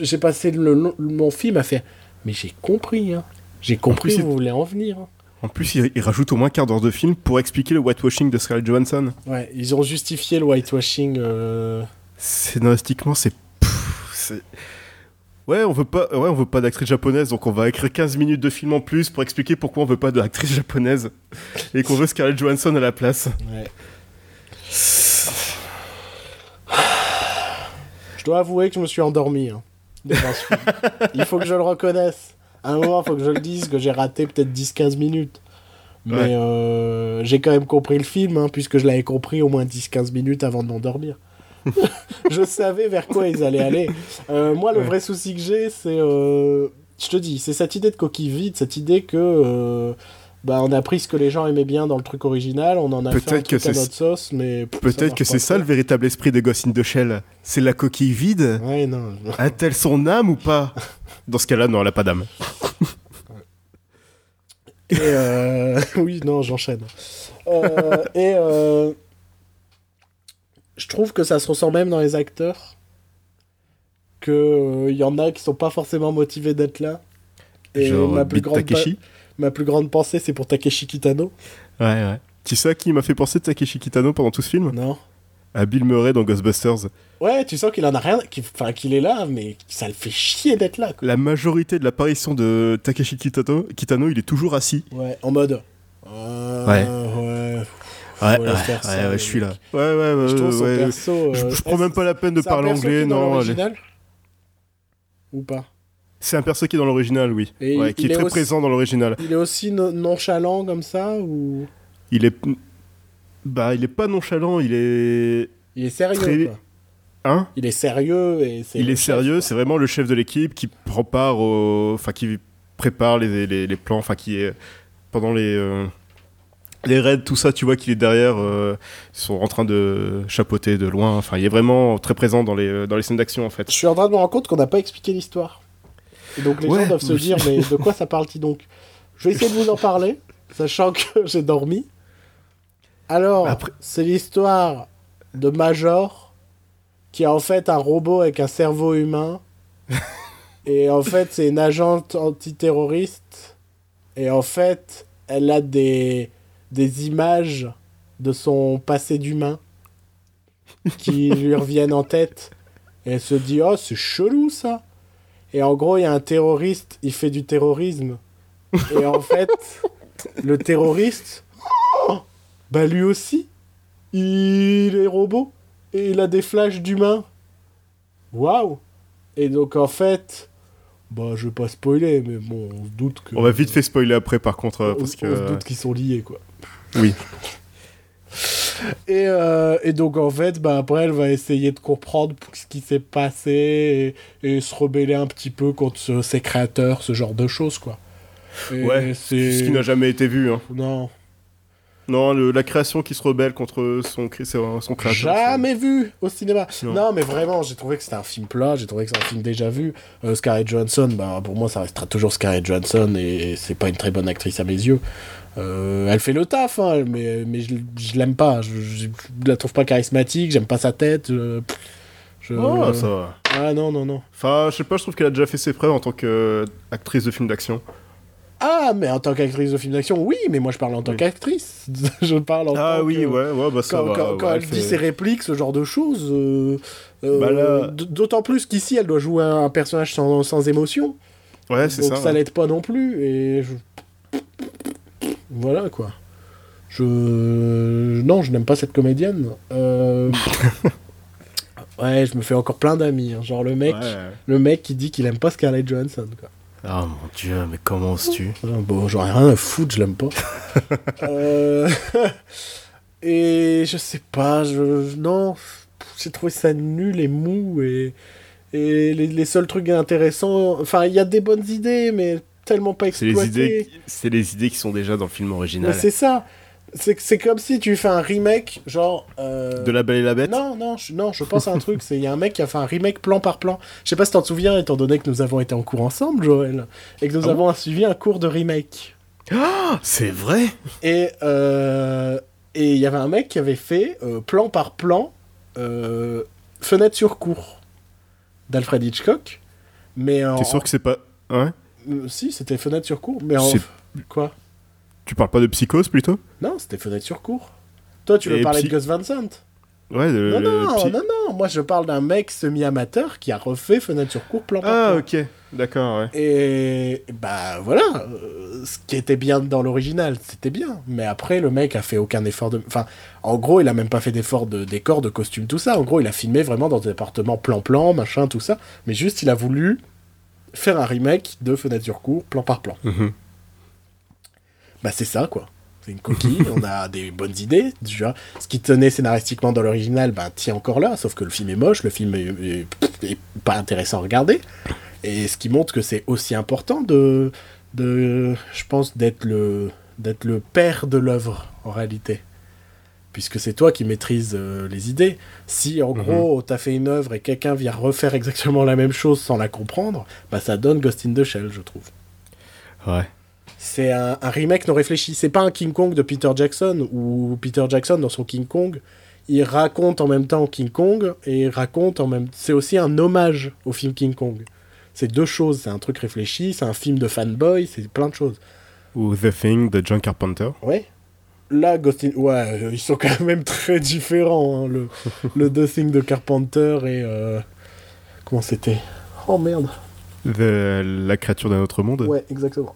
J'ai passé le, mon film à faire. Mais j'ai compris, hein. J'ai compris où vous voulez en venir. hein. En plus, il, il rajoute au moins quart d'heure de film pour expliquer le whitewashing de Scarlett Johansson. Ouais, ils ont justifié le whitewashing. euh, Scénaristiquement, c'est. Ouais, on veut pas, ouais, on veut pas d'actrice japonaise, donc on va écrire 15 minutes de film en plus pour expliquer pourquoi on veut pas d'actrice japonaise et qu'on veut Scarlett Johansson à la place. Ouais. Je dois avouer que je me suis endormi hein. Il faut que je le reconnaisse. À un moment, il faut que je le dise que j'ai raté peut-être 10-15 minutes. Mais Ouais. euh, j'ai quand même compris le film, hein, puisque je l'avais compris au moins 10-15 minutes avant de m'endormir. je savais vers quoi ils allaient aller. Euh, moi, le Ouais. vrai souci que j'ai, c'est... euh, je te dis, c'est cette idée de coquille vide, cette idée que... bah, on a pris ce que les gens aimaient bien dans le truc original, on en a fait un que truc à c'est- notre sauce, mais... Peut-être que c'est ça le véritable esprit de Ghost in the Shell. C'est la coquille vide. Ouais, non. A-t-elle son âme ou pas? Dans ce cas-là, non, elle a pas d'âme. Et euh, oui, non, j'enchaîne. Euh, et euh, je trouve que ça se ressent même dans les acteurs. Que il y en a qui sont pas forcément motivés d'être là. Et Genre ma plus, Beat grande pa- Takeshi. ma plus grande pensée, c'est pour Takeshi Kitano. Ouais, ouais. Tu sais à qui m'a fait penser Takeshi Kitano pendant tout ce film? Non À Bill Murray dans Ghostbusters. Ouais, tu sens qu'il en a rien. qu'il- Enfin, qu'il est là, mais ça le fait chier d'être là. Quoi. La majorité de l'apparition de Takeshi Kitano, Kitano, il est toujours assis. Ouais, en mode. euh, Ouais. ouais. Ouais, ouais, ça, ouais, je suis là. Ouais, ouais, ouais. Je trouve son ouais. perso. Je, euh, je prends même pas la peine de parler qui anglais, non. l'original Ou pas? C'est un perso qui est dans l'original, oui. Et Ouais, qui il est est très aussi- présent dans l'original. Il est aussi no- nonchalant comme ça ou? Il est. Bah, il est pas nonchalant, il est. il est sérieux Très- quoi. Hein Il est sérieux et c'est Il est chef, sérieux, c'est vraiment le chef de l'équipe qui prend part au. Enfin, qui prépare les, les, les plans, enfin, qui est. Pendant les. euh, Les raids, tout ça, tu vois qu'il est derrière, euh, ils sont en train de chapeauter de loin. Enfin, il est vraiment très présent dans les, dans les scènes d'action, en fait. Je suis en train de me rendre compte qu'on n'a pas expliqué l'histoire. Et donc les Ouais, gens doivent se dire mais de quoi ça parle-t-il donc? Je vais essayer de vous en parler, sachant que j'ai dormi. Alors, Après- c'est l'histoire de Major qui a en fait un robot avec un cerveau humain. et en fait, c'est une agente antiterroriste. Et en fait, elle a des, des images de son passé d'humain qui lui reviennent en tête. Et elle se dit, oh, c'est chelou ça. Et en gros, il y a un terroriste, il fait du terrorisme. Et en fait, le terroriste, bah lui aussi, il est robot. Et il a des flashs d'humain. Waouh Et donc en fait, bah je vais pas spoiler, mais bon, on se doute que... On va vite fait spoiler après, par contre, euh, on, parce on que. se doute qu'ils sont liés, quoi. Oui. Et, euh, et donc en fait, bah, après, elle va essayer de comprendre ce qui s'est passé et, et se rebeller un petit peu contre ce- ses créateurs, ce genre de choses, quoi. Et Ouais, c'est... Ce qui n'a jamais été vu. Hein. Non, Non, le- la création qui se rebelle contre son, son, son créateur. jamais vu au cinéma. Non. Non, mais vraiment, j'ai trouvé que c'était un film plat, j'ai trouvé que c'est un film déjà vu. Euh, Scarlett Johansson, bah, pour moi, ça restera toujours Scarlett Johansson et c'est pas une très bonne actrice à mes yeux. Euh, elle fait le taf, hein, mais, mais je, je l'aime pas. Je, je, je la trouve pas charismatique, j'aime pas sa tête. Je- Oh, ça va. Ah non, non, non. Enfin, je sais pas, je trouve qu'elle a déjà fait ses preuves en tant qu'actrice de film d'action. Ah, mais en tant qu'actrice de film d'action, oui, mais moi je parle en tant Oui. qu'actrice. je parle en Ah tant oui, que- ouais, ouais, bah ça Quand, va. quand- ouais, quand elle fait- dit ses répliques, ce genre de choses. euh, euh, Bah là- D'autant plus qu'ici, elle doit jouer un personnage sans, sans émotion. Ouais, c'est donc ça. ça, ouais. l'aide pas non plus. Et je- Voilà quoi. Je. Non, je n'aime pas cette comédienne. Euh, ouais, je me fais encore plein d'amis. hein. Genre le mec, Ouais. le mec qui dit qu'il aime pas Scarlett Johansson. Quoi. Oh mon dieu, mais comment oses-tu? Ah, Bon, j'en ai rien à foutre, je l'aime pas. Euh, Et je sais pas, je... non, j'ai trouvé ça nul et mou et, et les, les seuls trucs intéressants, enfin, il y a des bonnes idées, mais tellement pas C'est les exploitées. idées, c'est les idées qui sont déjà dans le film original. c'est ça, c'est comme si tu fais un remake, genre... euh, De la Belle et la Bête. Non, non, je, non, je pense à un truc, c'est il y a un mec qui a fait un remake plan par plan. Je sais pas si t'en souviens, étant donné que nous avons été en cours ensemble, Joël, et que nous Ah avons suivi un cours de remake. Ah, c'est vrai. Et euh, et il y avait un mec qui avait fait euh, plan par plan fenêtre sur cour d'Alfred Hitchcock. Mais en, T'es sûr que c'est pas. Ouais. euh, si c'était fenêtre sur cour, mais en quoi? Tu parles pas de Psychose plutôt? Non, c'était fenêtre sur cour. Toi, tu veux Et parler Psy- de Gus Van Sant Ouais. De, Non, non, Psy- non, non. Moi, je parle d'un mec semi-amateur qui a refait fenêtre sur cour plan par Ah, plan. ok. D'accord, ouais. Et bah voilà, euh, ce qui était bien dans l'original, c'était bien. Mais après, le mec a fait aucun effort de. Enfin, en gros, il a même pas fait d'effort de décor, de costume, tout ça. En gros, il a filmé vraiment dans des appartements plan-plan, machin, tout ça. Mais juste, il a voulu faire un remake de Fenêtre sur cour, plan par plan. Mhm. Bah c'est ça, quoi. C'est une coquille, on a des bonnes idées. Tu vois. Ce qui tenait scénaristiquement dans l'original, bah, tient encore là, sauf que le film est moche, le film est, est- est pas intéressant à regarder. Et ce qui montre que c'est aussi important de, de je pense, d'être le, d'être le père de l'œuvre, en réalité. Puisque c'est toi qui maîtrises euh, les idées. Si, en Mhm. gros, t'as fait une œuvre et quelqu'un vient refaire exactement la même chose sans la comprendre, bah ça donne Ghost in the Shell, je trouve. Ouais. C'est un, un remake non réfléchi. C'est pas un King Kong de Peter Jackson où Peter Jackson dans son King Kong, il raconte en même temps King Kong et il raconte en même. C'est aussi un hommage au film King Kong. C'est deux choses. C'est un truc réfléchi. C'est un film de fanboy. C'est plein de choses. Ou The Thing de John Carpenter. Ouais. Là, Ghost in... Ouais, euh, ils sont quand même très différents. hein, le, le The Thing de Carpenter et. euh, Comment c'était? Oh merde. The- La créature d'un autre monde. Ouais, exactement.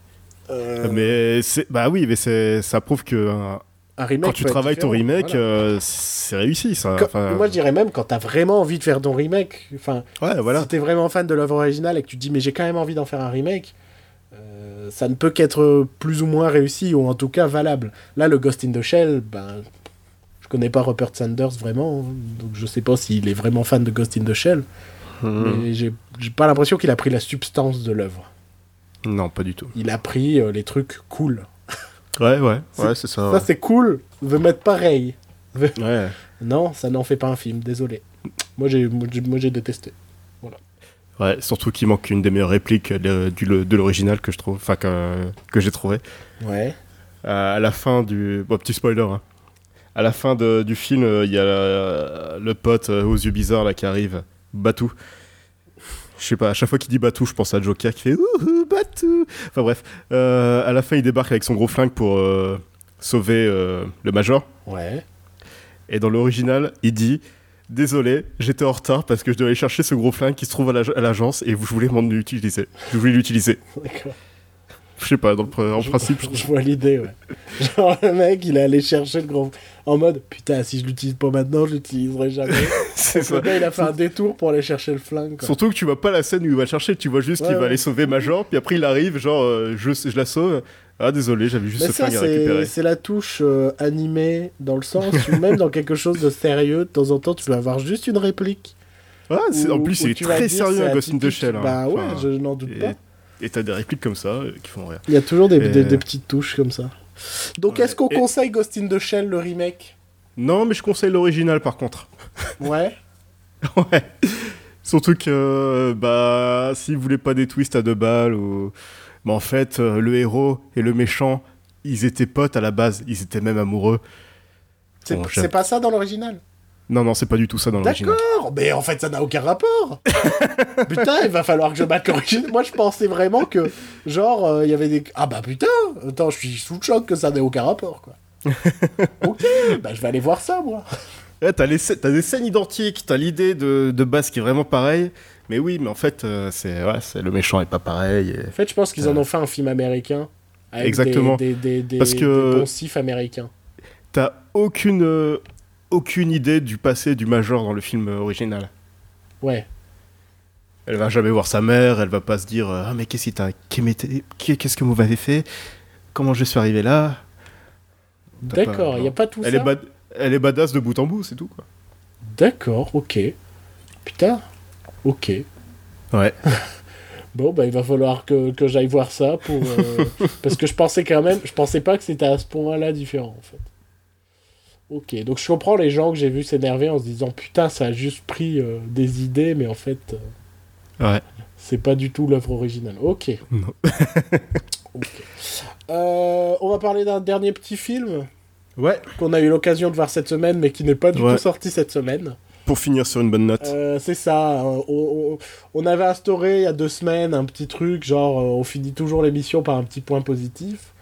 Euh, Mais c'est. Bah oui, mais c'est. Ça prouve que. euh, un remake quand tu travailles ton remake, voilà. euh, c'est réussi, ça. Quand- Enfin, Moi, je dirais même quand t'as vraiment envie de faire ton remake. Enfin, Ouais, voilà. si t'es vraiment fan de l'œuvre originale et que tu te dis, mais j'ai quand même envie d'en faire un remake, euh, ça ne peut qu'être plus ou moins réussi ou en tout cas valable. Là, le Ghost in the Shell, ben, je connais pas Rupert Sanders vraiment, hein, donc je sais pas s'il est vraiment fan de Ghost in the Shell, Mhm. mais j'ai j'ai pas l'impression qu'il a pris la substance de l'œuvre. Non, pas du tout. Il a pris euh, les trucs cool. Ouais, ouais. C'est- Ouais, c'est ça. Ça, c'est cool, veut mettre pareil. Ouais. Non, ça n'en fait pas un film, désolé. Moi, j'ai moi, détesté. Ouais, surtout qu'il manque une des meilleures répliques de, du- de l'original que je trouve, enfin que, que j'ai trouvé. Ouais. Euh, à la fin du. Bon, petit spoiler. hein. À la fin de- du film, euh, il y a euh, le pote euh, aux yeux bizarres là qui arrive, Batou. Je sais pas, à chaque fois qu'il dit Batou, je pense à Joker qui fait Ouhou, Batou Enfin bref, euh, à la fin, il débarque avec son gros flingue pour euh, sauver euh, le Major. Ouais. Et dans l'original, il dit Désolé, j'étais en retard parce que je devais aller chercher ce gros flingue qui se trouve à l'ag- à l'agence et je voulais m'en utiliser. Je voulais l'utiliser. D'accord. Je sais pas, dans le pr- en Je- principe, je Je vois l'idée, ouais. Genre, le mec, il est allé chercher le gros. En mode, putain, si je l'utilise pas maintenant, je l'utiliserai jamais. c'est ça. il a fait un détour pour aller chercher le flingue, quoi. Surtout que tu vois pas la scène où il va le chercher, tu vois juste Ouais, qu'il va aller sauver Major, puis après il arrive, genre euh, je, je la sauve. Ah désolé, j'avais juste Mais ce ça, flingue à récupérer. c'est la touche euh, animée, dans le sens où même dans quelque chose de sérieux, de temps en temps, tu peux avoir juste une réplique. Ah, en plus, il est vas très sérieux Ghost in the. Shell. hein. Bah ouais, je n'en doute pas. Et t'as des répliques comme ça euh, qui font rire. Il y a toujours des, Et- des- des petites touches comme ça. Donc, Ouais. est-ce qu'on Et- conseille Ghost in the Shell, le remake? Non, mais je conseille l'original par contre. Ouais. ouais. Surtout que, bah, si vous voulez pas des twists à deux balles, ou. Bah, en fait, euh, le héros et le méchant, ils étaient potes à la base, ils étaient même amoureux. C'est Bon, pas ça dans l'original? Non, non, c'est pas du tout ça dans l'original. D'accord, mais en fait ça n'a aucun rapport. putain, il va falloir que je batte l'original. Moi je pensais vraiment que, genre, euh, il y avait des. Ah bah putain, attends, je suis sous le choc que ça n'ait aucun rapport, quoi. ok, bah je vais aller voir ça, moi. Ouais, t'as, les t'as des scènes identiques, t'as l'idée de, de base qui est vraiment pareille, mais oui, mais en fait, euh, c'est, ouais, c'est, le méchant est pas pareil. et- En fait, je pense qu'ils en ont fait un film américain. Avec Exactement. Des, des, des, des, Parce que- des poncifs américains. T'as aucune, euh, aucune idée du passé du Major dans le film euh, original. Ouais. Elle va jamais voir sa mère, elle va pas se dire euh, Ah, mais qu'est-ce, qui qu'est-ce que vous m'avez fait? Comment je suis arrivé là? D'accord, il n'y a pas tout elle ça? est, bad- elle est badass de bout en bout, c'est tout quoi. D'accord, ok. Putain, ok. Ouais. Bon, bah, il va falloir que, que j'aille voir ça pour. euh, parce que je pensais quand même. Je pensais pas que c'était à ce point-là différent, en fait. Ok, donc je comprends les gens que j'ai vu s'énerver en se disant putain, ça a juste pris euh, des idées, mais en fait, euh, Ouais. c'est pas du tout l'œuvre originale. Ok. Non. Ok. Euh, on va parler d'un dernier petit film Ouais. qu'on a eu l'occasion de voir cette semaine, mais qui n'est pas du Ouais. tout sorti cette semaine. Pour finir sur une bonne note. C'est ça. euh, on, avait instauré il y a deux semaines un petit truc, genre on finit toujours l'émission par un petit point positif.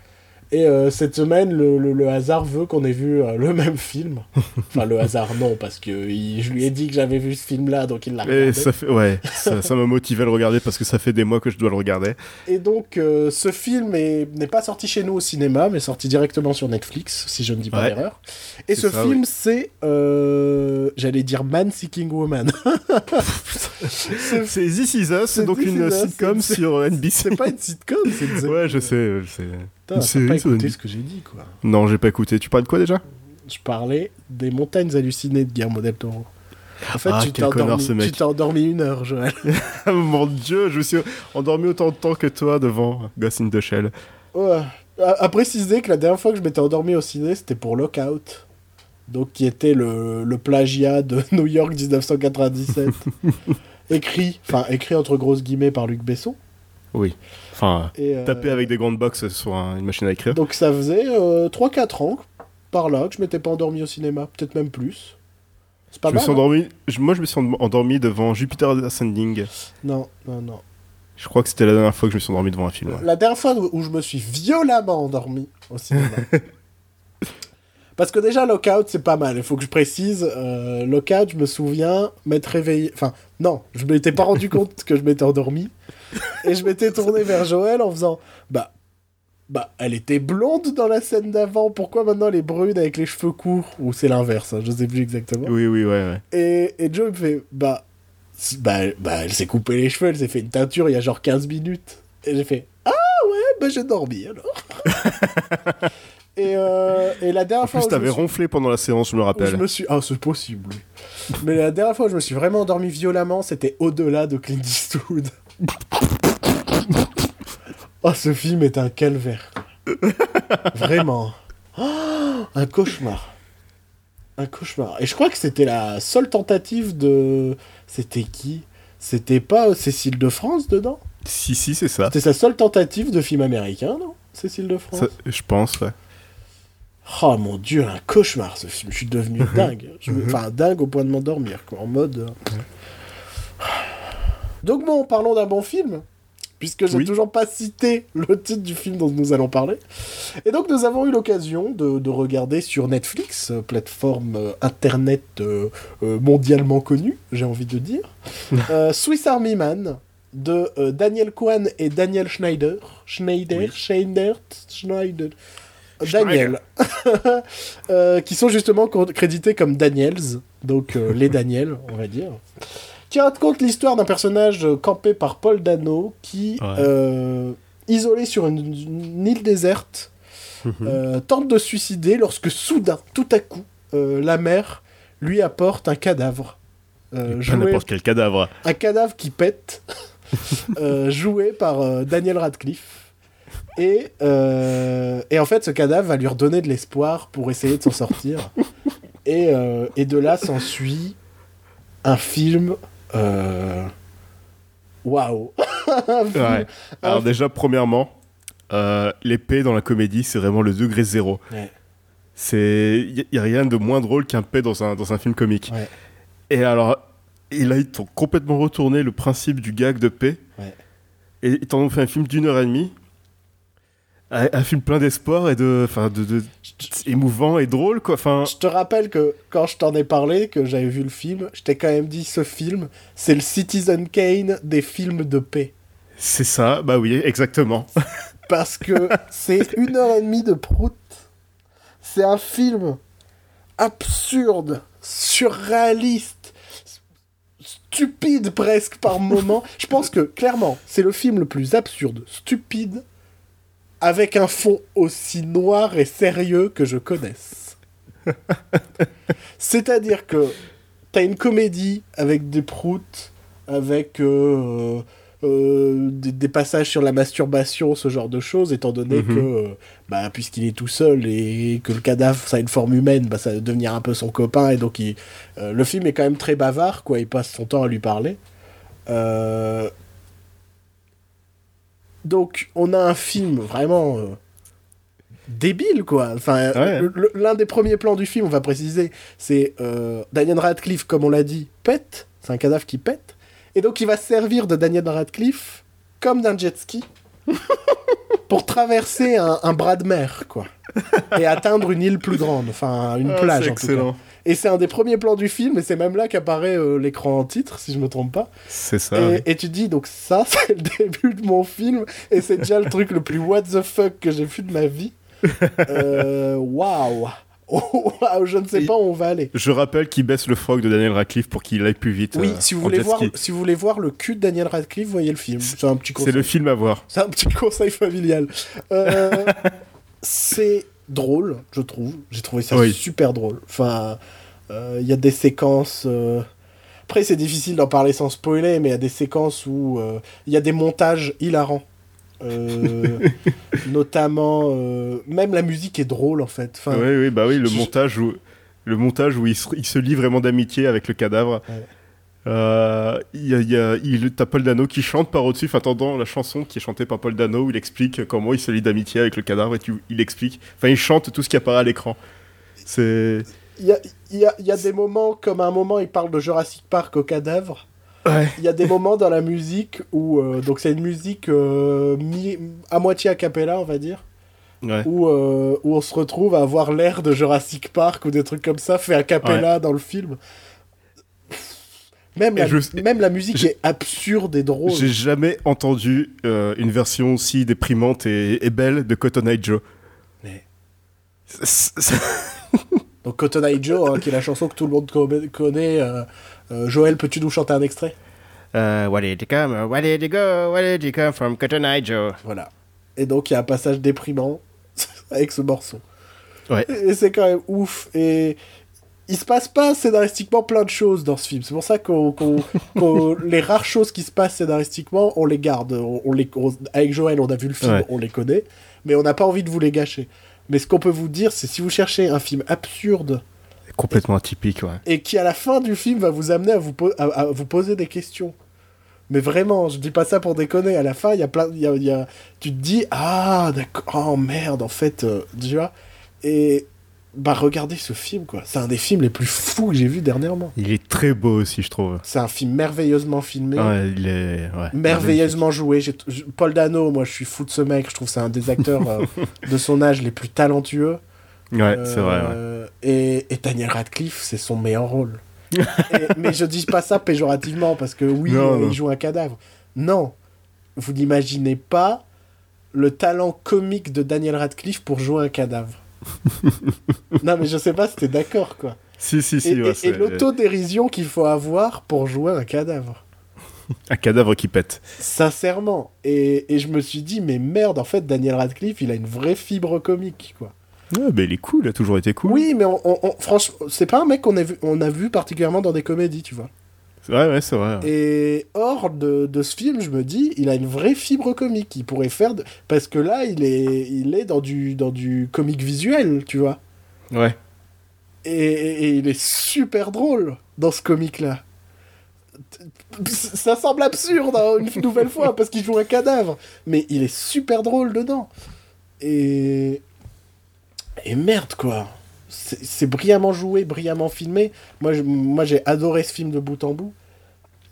Et euh, cette semaine, le, le- le hasard veut qu'on ait vu euh, le même film. Enfin, le hasard, non, parce que il- je lui ai dit que j'avais vu ce film-là, donc il l'a Et regardé. ça fait, ouais, ça, m'a motivé à le regarder parce que ça fait des mois que je dois le regarder. Et donc, euh, ce film est- n'est pas sorti chez nous au cinéma, mais sorti directement sur Netflix, si je ne dis pas Ouais. l'erreur. Et ce ça, film, c'est. J'allais dire Man Seeking Woman. C'est- This Is Us, donc une Us, sitcom sur NBC. c'est pas une sitcom, c'est une Ouais, je sais, je sais. Putain, C'est- t'as pas écouté ce que j'ai dit, quoi. Non, j'ai pas écouté. Tu parles de quoi déjà? Je parlais des montagnes hallucinées de Guillermo del Toro. En fait, Ah, tu t'es endormi, endormi une heure, Joël. Mon dieu, je me suis endormi autant de temps que toi devant Ghost in the Shell. Ouais. À, à préciser que la dernière fois que je m'étais endormi au ciné, c'était pour Lockout. Donc, qui était le, le plagiat de New York 1997. écrit, enfin, écrit entre grosses guillemets par Luc Besson. Oui. Enfin, Et, euh, taper avec des grandes boxes sur un- une machine à écrire. Donc, ça faisait euh, 3-4 ans, par là, que je m'étais pas endormi au cinéma. Peut-être même plus. C'est pas je me suis hein endormi. je- Moi, je me suis endormi- endormi devant Jupiter Ascending. Non, non, non. Je crois que c'était la dernière fois que je me suis endormi devant un film. ouais. La dernière fois où je me suis violemment endormi au cinéma. Parce que déjà, Lockout, c'est pas mal. Il faut que je précise. euh, Lockout, je me souviens m'être réveillé. Enfin, non, je m'étais pas rendu compte que je m'étais endormi. Et je m'étais tourné vers Joël en faisant Bah, bah, elle était blonde dans la scène d'avant. Pourquoi maintenant elle est brune avec les cheveux courts? Ou c'est l'inverse, hein, je sais plus exactement. Oui, oui, ouais, ouais. Et, et Joe me fait Bah, bah, bah elle s'est coupé les cheveux, elle s'est fait une teinture il y a genre 15 minutes. Et j'ai fait Ah ouais, bah j'ai dormi alors. et, euh, et la dernière En fois plus, t'avais suis, ronflé pendant la séance, je me où je rappelle. me suis. Ah, c'est possible. Mais la dernière fois où je me suis vraiment endormi violemment, c'était au-delà de Clint Eastwood. oh, ce film est un calvaire. Vraiment. Oh, un cauchemar. Un cauchemar. Et je crois que c'était la seule tentative de. C'était qui? C'était pas Cécile de France dedans? Si, si, c'est ça. C'était sa seule tentative de film américain, non? Cécile de France? Ça, Je pense, ouais. Oh mon dieu, un cauchemar ce film. Je suis devenu dingue. Je me- Enfin, dingue au point de m'endormir, quoi. En mode. euh. Donc, bon, parlons d'un bon film. Puisque j'ai Oui. toujours pas cité le titre du film dont nous allons parler. Et donc, nous avons eu l'occasion de, de regarder sur Netflix, euh, plateforme euh, internet euh, euh, mondialement connue, j'ai envie de dire, Swiss Army Man de euh, Daniel Kwan et Daniel Schneider. Schneider? Oui. Schneider? Schneider? Daniel. Euh, qui sont justement crédités comme Daniels, donc euh, les Daniels, on va dire, qui raconte l'histoire d'un personnage euh, campé par Paul Dano qui, Ouais. euh, isolé sur une, une île déserte, euh, tente de se suicider lorsque soudain, tout à coup, euh, la mer lui apporte un cadavre. euh, n'importe quel cadavre. un cadavre qui pète, euh, joué par euh, Daniel Radcliffe. Et, euh, et en fait, ce cadavre va lui redonner de l'espoir pour essayer de s'en sortir. Et, euh, et de là s'ensuit un film. euh, Waouh! Ouais. Alors déjà, premièrement, euh, l'épée dans la comédie, c'est vraiment le degré zéro. Ouais. C'est, il y, a rien de moins drôle qu'un paix dans un dans un film comique. Ouais. Et alors, et là ils t'ont complètement retourné le principe du gag de paix. Ouais. Et ils t'en ont fait un film d'une heure et demie. Un, un film plein d'espoir et de, enfin, de, de- émouvant et drôle quoi. Enfin, Je te rappelle que quand je t'en ai parlé, que j'avais vu le film, je t'ai quand même dit ce film, c'est le Citizen Kane des films de paix. c'est ça. Bah oui, exactement. Parce que c'est une heure et demie de prout. C'est un film absurde, surréaliste, stupide presque par moment. Je pense que clairement, c'est le film le plus absurde, stupide, avec un fond aussi noir et sérieux que je connaisse. C'est-à-dire que t'as une comédie avec des proutes, avec euh, euh, des, des passages sur la masturbation, ce genre de choses, étant donné Mhm. que, euh, bah, puisqu'il est tout seul et que le cadavre, ça a une forme humaine, bah, ça va devenir un peu son copain, et donc il- euh, le film est quand même très bavard, quoi, il passe son temps à lui parler. Donc, on a un film vraiment euh, débile, quoi. Enfin, Ouais. l'un des premiers plans du film, on va préciser, c'est euh, Daniel Radcliffe, comme on l'a dit, pète. C'est un cadavre qui pète. Et donc, il va se servir de Daniel Radcliffe comme d'un jet ski pour traverser un, un bras de mer, quoi. Et atteindre une île plus grande, enfin, une Ah, plage, en tout cas. Et c'est un des premiers plans du film, et c'est même là qu'apparaît euh, l'écran en titre, si je me trompe pas. C'est ça. Et, tu dis, donc ça, c'est le début de mon film, et c'est déjà le truc le plus what the fuck que j'ai vu de ma vie. Euh, Waouh! Oh, waouh, je ne sais pas où on va aller. Je rappelle qu'il baisse le frog de Daniel Radcliffe pour qu'il aille plus vite. Oui, euh, si vous, voulez voir, si vous voulez voir le cul de Daniel Radcliffe, voyez le film. C'est un petit C'est conseil. le film à voir. C'est un petit conseil familial. Euh, c'est drôle, je trouve. J'ai trouvé ça Oui. super drôle. Enfin, euh, il y a des séquences. euh, Après, c'est difficile d'en parler sans spoiler, mais il y a des séquences où euh, il y a des montages hilarants. Euh, notamment, euh, même la musique est drôle en fait. Enfin, oui, oui, bah oui, le je- montage où, le montage où il se, il se lie vraiment d'amitié avec le cadavre. Ouais. Euh, Il y a, il y a- il- t'as Paul Dano qui chante par au-dessus, enfin, attendant la chanson qui est chantée par Paul Dano où il explique comment il se lie d'amitié avec le cadavre et tu, il explique, enfin, il chante tout ce qui apparaît à l'écran. C'est. Il y a, il y a- y a des moments, comme à un moment, il parle de Jurassic Park au cadavre. Ouais. Il y a des moments dans la musique où. euh, donc, c'est une musique euh, mi- à moitié a cappella, on va dire. Ouais. Où, euh, où on se retrouve à avoir l'air de Jurassic Park ou des trucs comme ça, fait a cappella dans le film. Même la, je- même la musique est absurde et drôle. J'ai jamais entendu euh, une version aussi déprimante et, et belle de Cotton Eye Joe. Mais- C'est- c'est- Donc, Cotton Eye Joe, hein, qui est la chanson que tout le monde co- connaît. euh, euh, Joël, peux-tu nous chanter un extrait? Uh, where did you come? Where did you go? Where did you come from, Cotton Eye Joe? Voilà. Et donc, il y a un passage déprimant avec ce morceau. Ouais. Et c'est quand même ouf. Et il se passe pas scénaristiquement plein de choses dans ce film. C'est pour ça qu'on, qu'on- les rares choses qui se passent scénaristiquement, on les garde. On, on les, on- avec Joël, on a vu le film, Ouais. on les connaît. Mais on n'a pas envie de vous les gâcher. Mais ce qu'on peut vous dire, c'est si vous cherchez un film absurde Complètement atypique, ouais. et qui à la fin du film va vous amener à vous, à, à vous poser des questions. Mais vraiment, je dis pas ça pour déconner. À la fin, il y a plein, y a, y a- tu te dis ah d'accord, oh merde en fait, euh, tu vois. Et bah regardez ce film quoi. C'est un des films les plus fous que j'ai vu dernièrement. Il est très beau aussi, je trouve. C'est un film merveilleusement filmé. Ouais, il est. Ouais, Merveilleusement joué. Paul Dano, moi je suis fou de ce mec. Je trouve que c'est un des acteurs euh, de son âge les plus talentueux. Ouais, c'est vrai, ouais. Euh, et, et Daniel Radcliffe, c'est son meilleur rôle. Et- mais je dis pas ça péjorativement parce que oui, Non, euh, non. il joue un cadavre. Non, vous n'imaginez pas le talent comique de Daniel Radcliffe pour jouer un cadavre. non, mais je sais pas si t'es d'accord, quoi. Si, si, si. et ouais, et- c'est et l'autodérision qu'il faut avoir pour jouer un cadavre. Un cadavre qui pète. Sincèrement. Et, et je me suis dit, mais merde, en fait, Daniel Radcliffe, il a une vraie fibre comique, quoi. Ouais, mais il est cool, il a toujours été cool. Oui, mais on, on- on- franchement, c'est pas un mec qu'on a, vu, on a vu particulièrement dans des comédies, tu vois. Vrai, ouais, c'est vrai. ouais. Et hors de, de ce film, je me dis, il a une vraie fibre comique. Il pourrait faire. de- Parce que là, il est, il est dans, du, dans du comique visuel, tu vois. Ouais. Et, et- et il est super drôle dans ce comique-là. Ça semble absurde, hein, une nouvelle fois, parce qu'il joue un cadavre. Mais il est super drôle dedans. Et. Et merde, quoi. C'est brillamment joué, brillamment filmé. Moi, je- moi, j'ai adoré ce film de bout en bout.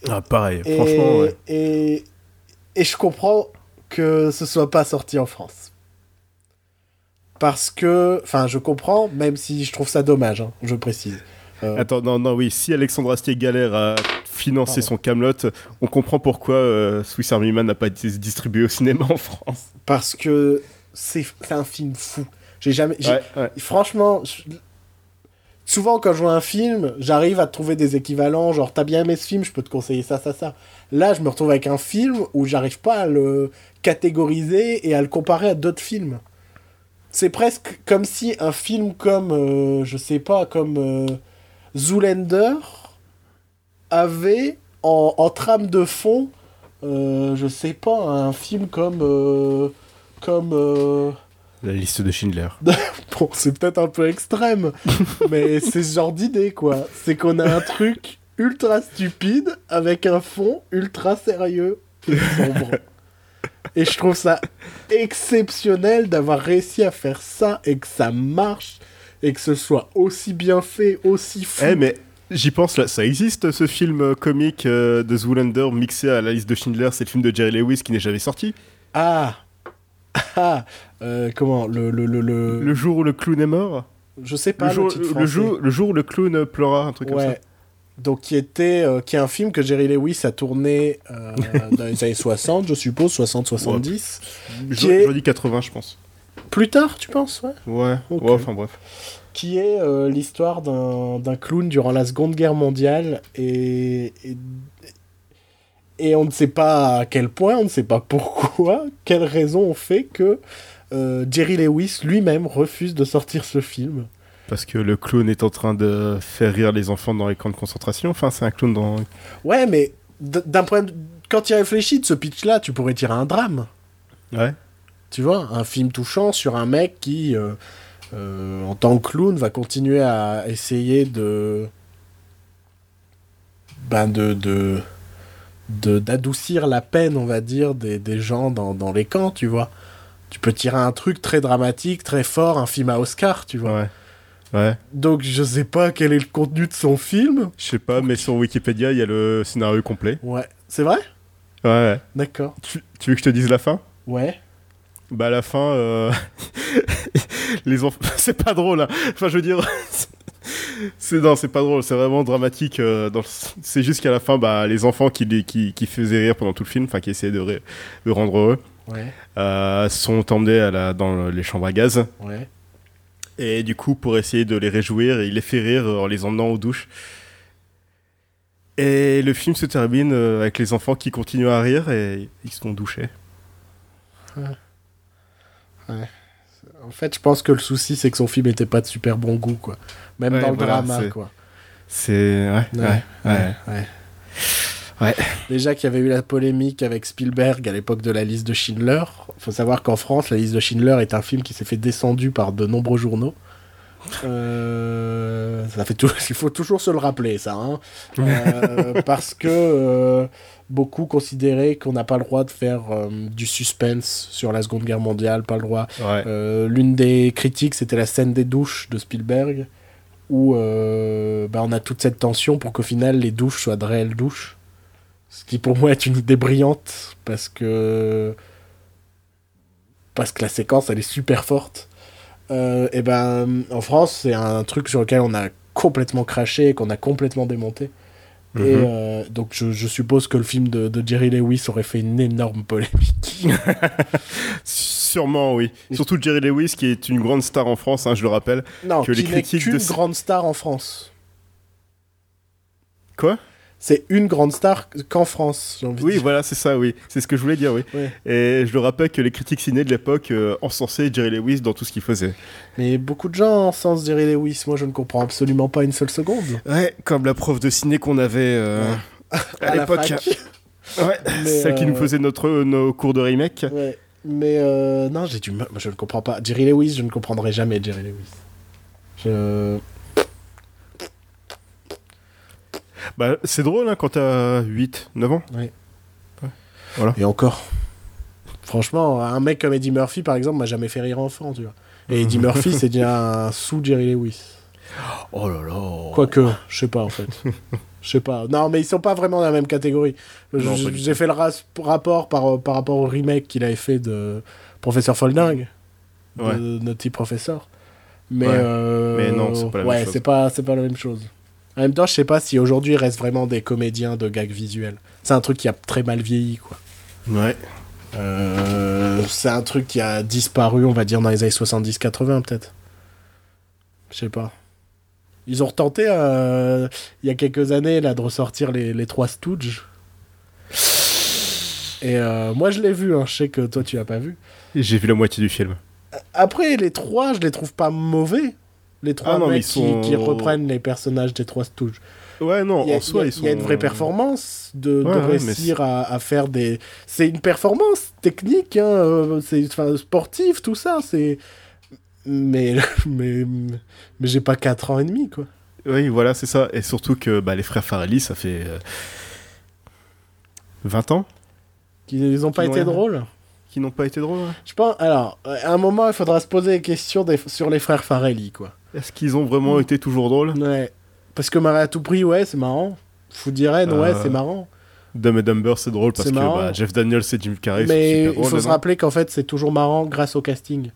Ah, pareil, Et, franchement, ouais. et, et je comprends que ce soit pas sorti en France. Parce que, enfin, je comprends, même si je trouve ça dommage, hein, je précise. Euh, Attends, non, non, oui, si Alexandre Astier galère à financer Pardon. son Camelot, on comprend pourquoi euh, Swiss Army Man n'a pas été distribué au cinéma en France. parce que c'est un film fou. J'ai jamais. j'ai- Ouais, ouais. Franchement, souvent quand je vois un film, j'arrive à trouver des équivalents. Genre, t'as bien aimé ce film, je peux te conseiller ça, ça, ça. Là, je me retrouve avec un film où j'arrive pas à le catégoriser et à le comparer à d'autres films. C'est presque comme si un film comme, euh, je sais pas, comme euh, Zoolander avait en, en trame de fond, euh, je sais pas, un film comme. euh, comme. La liste de Schindler. Bon, c'est peut-être un peu extrême, mais c'est ce genre d'idée, quoi. C'est qu'on a un truc ultra stupide avec un fond ultra sérieux et sombre. Et je trouve ça exceptionnel d'avoir réussi à faire ça et que ça marche et que ce soit aussi bien fait, aussi fou. Eh, mais j'y pense, là, ça existe ce film euh, comique euh, de Zoolander mixé à la liste de Schindler, c'est le film de Jerry Lewis qui n'est jamais sorti. Ah Ah euh, Comment le, le, le, le- Le jour où le clown est mort Je sais pas le jour, le jour, le jour où le clown pleura, un truc comme ça. Ouais. Donc qui était euh, qui est un film que Jerry Lewis a tourné euh, dans les années 60, je suppose, 60-70. Je Qui est- je dis 80, je pense. Plus tard, tu penses, ouais? Ouais, Ok. ouais, enfin bref. Qui est l'histoire d'un d'un clown durant la Seconde Guerre mondiale et, et et on ne sait pas à quel point, on ne sait pas pourquoi, quelle raison ont fait que euh, Jerry Lewis lui-même refuse de sortir ce film. Parce que le clown est en train de faire rire les enfants dans les camps de concentration. Enfin, c'est un clown dans. Ouais, mais d'un point de... quand tu y réfléchis de ce pitch-là, tu pourrais tirer un drame. Ouais. Tu vois, un film touchant sur un mec qui, euh, euh, en tant que clown, va continuer à essayer de. Ben de- d'adoucir la peine, on va dire, des, des gens dans, dans les camps, tu vois. Tu peux tirer un truc très dramatique, très fort, un film à Oscar, tu vois. Ouais. Ouais. Donc je sais pas quel est le contenu de son film. Je sais pas, mais sur Wikipédia, il y a le scénario complet. Ouais. C'est vrai? Ouais, ouais. D'accord. Tu, tu veux que je te dise la fin? Ouais. Bah, à la fin, euh, les enfants. c'est pas drôle, hein. Enfin, je veux dire. c'est non, c'est pas drôle, c'est vraiment dramatique. euh, dans le- C'est juste qu'à la fin, bah, les enfants qui, qui, qui faisaient rire pendant tout le film, enfin, qui essayaient de, de rendre heureux, Ouais. euh, sont emmenés à la, dans les chambres à gaz. Ouais. Et du coup, pour essayer de les réjouir, il les fait rire en les emmenant aux douches. Et le film se termine euh, avec les enfants qui continuent à rire et ils se font doucher. En fait, je pense que le souci, c'est que son film était pas de super bon goût, quoi. Même Ouais, dans le voilà, drama, quoi. C'est. Ouais, ouais, ouais. ouais. Ouais. Déjà qu'il y avait eu la polémique avec Spielberg à l'époque de la liste de Schindler. faut savoir qu'en France, la liste de Schindler est un film qui s'est fait descendu par de nombreux journaux. Euh, ça fait tout... Il faut toujours se le rappeler, ça. hein. Euh, parce que euh, beaucoup considéraient qu'on n'a pas le droit de faire euh, du suspense sur la Seconde Guerre mondiale, pas le droit Ouais. euh, L'une des critiques, c'était la scène des douches de Spielberg, où euh, bah, on a toute cette tension pour qu'au final les douches soient de réelles douches. Ce qui pour moi est une idée brillante, parce que. Parce que la séquence, elle est super forte. Euh, et ben, en France, c'est un truc sur lequel on a complètement craché et qu'on a complètement démonté. Et Mhm. euh, donc, je, je suppose que le film de, de Jerry Lewis aurait fait une énorme polémique. Sûrement, oui. Surtout Jerry Lewis, qui est une grande star en France, hein, je le rappelle. Non, Que les qui n'est critiques qu'une de grande star en France. Quoi? C'est une grande star qu'en France, j'ai envie de Oui, dire. voilà, c'est ça, oui. C'est ce que je voulais dire, oui. Ouais. Et je le rappelle que les critiques ciné de l'époque euh, encensaient Jerry Lewis dans tout ce qu'il faisait. Mais beaucoup de gens sens Jerry Lewis. Moi, je ne comprends absolument pas une seule seconde. Ouais, comme la prof de ciné qu'on avait euh, à, l'époque. Ouais, Mais, celle qui nous euh, faisait notre, nos cours de remake. Ouais. Mais euh, non, j'ai du mal. moi, Je ne comprends pas. Jerry Lewis, je ne comprendrai jamais Jerry Lewis. Je... Bah, c'est drôle hein, quand t'as 8, 9 ans. Et encore. Franchement, un mec comme Eddie Murphy, par exemple, m'a jamais fait rire enfant, tu vois. Et Eddie Murphy, c'est déjà un sous Jerry Lewis. Oh là là. Quoique, je sais pas en fait. Je sais pas. Non, mais ils sont pas vraiment dans la même catégorie. J'ai fait le rapport par, par rapport au remake qu'il avait fait de Professeur Folding, de Ouais. Naughty Professor. Mais, Ouais. euh, Mais non, c'est pas la même ouais, chose. c'est pas, c'est pas la même chose. En même temps, je sais pas si aujourd'hui il reste vraiment des comédiens de gags visuels. C'est un truc qui a très mal vieilli, quoi. Ouais. Euh, c'est un truc qui a disparu, on va dire, dans les années 70-80, peut-être. Je sais pas. Ils ont retenté, euh, il y a quelques années, là, de ressortir les, les trois Stooges. Et euh, moi, je l'ai vu, hein. je sais que toi, tu l'as pas vu. J'ai vu la moitié du film. Après, les trois, je les trouve pas mauvais. Les trois Ah non, mecs sont- qui, reprennent les personnages des trois Stooges. Ouais, non, a, en soi, a- ils sont. il y a une vraie performance de, Ouais, réussir à, à faire des. C'est une performance technique, hein, euh, c'est sportif, tout ça. C'est. Mais mais mais j'ai pas 4 ans et demi quoi. Oui, voilà, c'est ça. Et surtout que bah, les frères Farrelly, ça fait. euh, 20 ans Ils ont pas Qui été n'ont drôles. qui n'ont pas été drôles. Je pense. Alors, à un moment, il faudra se poser des questions des- sur les frères Farelli quoi. Est-ce qu'ils ont vraiment été toujours drôles Ouais. Parce que Marie à tout prix, ouais, c'est marrant. Food Irene, ouais, Euh, c'est marrant. Dumb et Dumber, c'est drôle parce C'est que marrant. bah, Jeff Daniels et Jim Carrey Mais sont il drôles. faut se rappeler qu'en fait, c'est toujours marrant grâce au casting.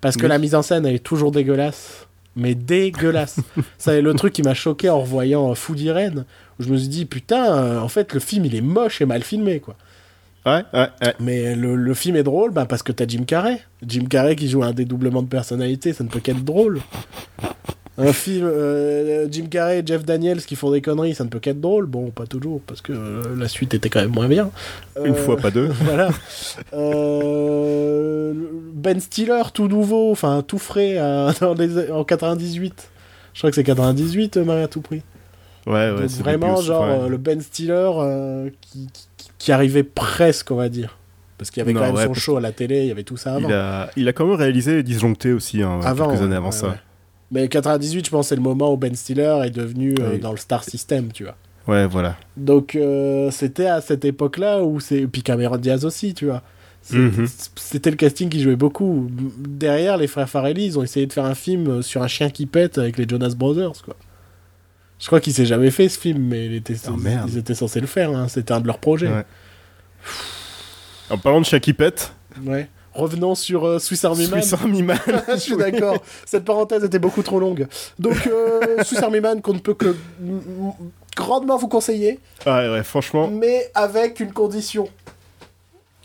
Parce que Oui. la mise en scène, elle est toujours dégueulasse. Mais dégueulasse. Ça, le truc qui m'a choqué en revoyant euh, Food Irene, où je me suis dit, putain, euh, en fait, le film, il est moche et mal filmé, quoi. Ouais, ouais, ouais. Mais le, le film est drôle bah, parce que t'as Jim Carrey. Jim Carrey qui joue un dédoublement de personnalité, ça ne peut qu'être drôle. Un film, euh, Jim Carrey et Jeff Daniels qui font des conneries, ça ne peut qu'être drôle. Bon, pas toujours, parce que euh, la suite était quand même moins bien. Une Euh, fois, pas deux. voilà. Euh, ben Stiller, tout nouveau, enfin tout frais euh, dans les- en 98. Je crois que c'est 98, euh, Marie à tout prix. Ouais, ouais. Donc c'est vraiment, aussi, genre, ouais. euh, le Ben Stiller euh, qui, qui, qui arrivait presque, on va dire. Parce qu'il y avait Non, quand même ouais, son show à la télé, il y avait tout ça avant. Il a, il a quand même réalisé Disjoncté aussi, hein, Avant, quelques années avant ouais, ça. ouais. Mais 98, je pense, c'est le moment où Ben Stiller est devenu euh, dans le Star System, tu vois. Ouais, voilà. Donc euh, c'était à cette époque-là où c'est puis Cameron Diaz aussi, tu vois. Mhm. C'était le casting qui jouait beaucoup. Derrière, les frères Farelli, ils ont essayé de faire un film sur un chien qui pète avec les Jonas Brothers, quoi. Je crois qu'il s'est jamais fait ce film, mais il était, Oh, merde. ils étaient censés le faire. hein. C'était un de leurs projets. Ouais. En parlant de qui pète, Ouais. Revenons sur euh, Swiss Army Man. Swiss Army Man. Je suis d'accord. Cette parenthèse était beaucoup trop longue. Donc, euh, Swiss Army Man qu'on ne peut que grandement vous conseiller. Ouais, ouais, franchement. mais avec une condition.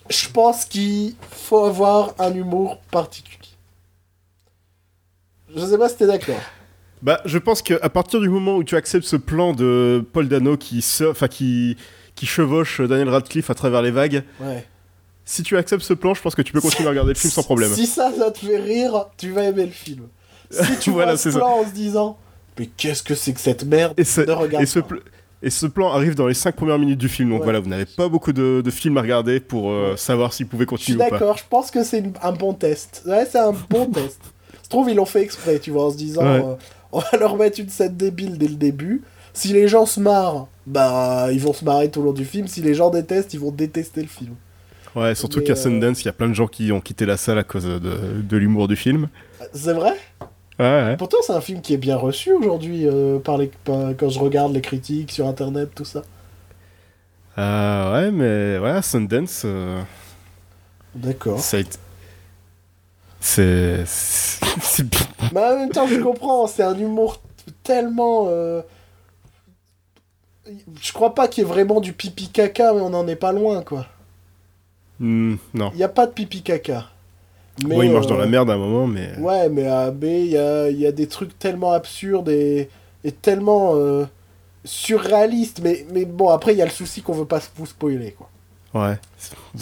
Je pense qu'il faut avoir un humour particulier. Je sais pas si t'es d'accord. Bah, je pense qu'à partir du moment où tu acceptes ce plan de Paul Dano qui, enfin, qui, qui chevauche Daniel Radcliffe à travers les vagues, Ouais. si tu acceptes ce plan, je pense que tu peux continuer à regarder le film sans problème. Si ça, ça te fait rire, tu vas aimer le film. Si tu Voilà, vois ce c'est ça. plan en se disant, mais qu'est-ce que c'est que cette merde Et, ce, Ne regarde et, ce pas. pl- et ce plan arrive dans les 5 premières minutes du film, donc Ouais. voilà, vous n'avez pas beaucoup de, de films à regarder pour euh, savoir s'il pouvait Je suis continuer ou pas. d'accord, je pense que c'est un bon test. Ouais, c'est un bon test. Je trouve ils l'ont fait exprès, tu vois, en se disant, Ouais. euh, on va leur mettre une scène débile dès le début. Si les gens se marrent, bah ils vont se marrer tout le long du film. Si les gens détestent, ils vont détester le film. Ouais, surtout qu'à euh, Sundance, il y a plein de gens qui ont quitté la salle à cause de, de l'humour du film. C'est vrai? Ouais, ouais. Pourtant, c'est un film qui est bien reçu aujourd'hui euh, par les, par- quand je regarde les critiques sur internet, tout ça. Euh, ouais, mais ouais, Sundance, euh, D'accord. c'est- c'est- Mais en même temps, je comprends, c'est un humour tellement. euh, Je crois pas qu'il y ait vraiment du pipi caca, mais on en est pas loin, quoi. Hmm, non. Il y a pas de pipi caca. Mais, ouais, il marche euh, dans la merde à un moment, mais. Ouais, mais à B, il y a, y a des trucs tellement absurdes et, et tellement euh, surréalistes. Mais, mais bon, après, il y a le souci qu'on veut pas vous spoiler, quoi. Ouais.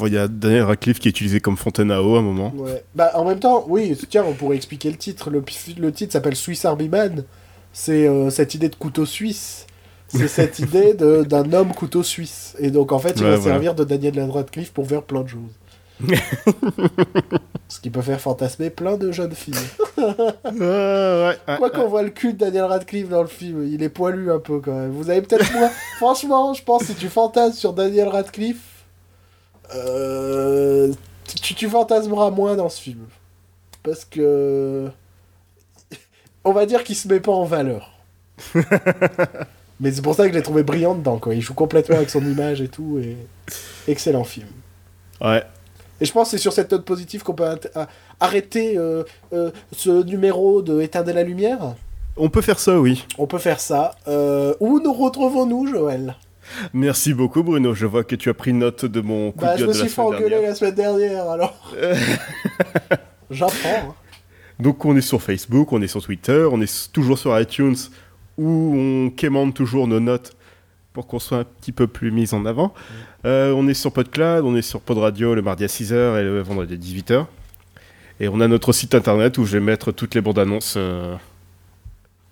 Il y a Daniel Radcliffe qui est utilisé comme fontaine à eau à un moment. Ouais. Bah, en même temps, oui, tiens, on pourrait expliquer le titre. Le, le titre s'appelle Swiss Army Man. C'est euh, cette idée de couteau suisse. C'est cette idée de- d'un homme couteau suisse. Et donc, en fait, il Ouais, va voilà. servir de Daniel Radcliffe pour faire plein de choses. Ce qui peut faire fantasmer plein de jeunes filles. Euh, ouais, ouais, Quoi qu'on voit le cul de Daniel Radcliffe dans le film, il est poilu un peu quand même. Vous avez peut-être moins. Franchement, je pense que si tu fantasmes sur Daniel Radcliffe, euh, tu, tu fantasmeras moins dans ce film. parce que. On va dire qu'il se met pas en valeur. Mais c'est pour ça que je l'ai trouvé brillant dedans, quoi. Il joue complètement avec son image et tout, et. Excellent film. Ouais. Et je pense que c'est sur cette note positive qu'on peut arrêter euh, euh, ce numéro de Éteindre la lumière. On peut faire ça, oui. On peut faire ça. Euh, où nous retrouvons-nous, Joël? Merci beaucoup, Bruno. Je vois que tu as pris note de mon coup Bah, de je gueule me de suis fait engueuler la semaine dernière, alors. J'apprends. hein. Donc, on est sur Facebook, on est sur Twitter, on est toujours sur iTunes, où on quémande toujours nos notes pour qu'on soit un petit peu plus mis en avant. Euh, on est sur PodCloud, on est sur Pod Radio le mardi à 6h et le vendredi à 18h. Et on a notre site internet où je vais mettre toutes les bandes annonces euh,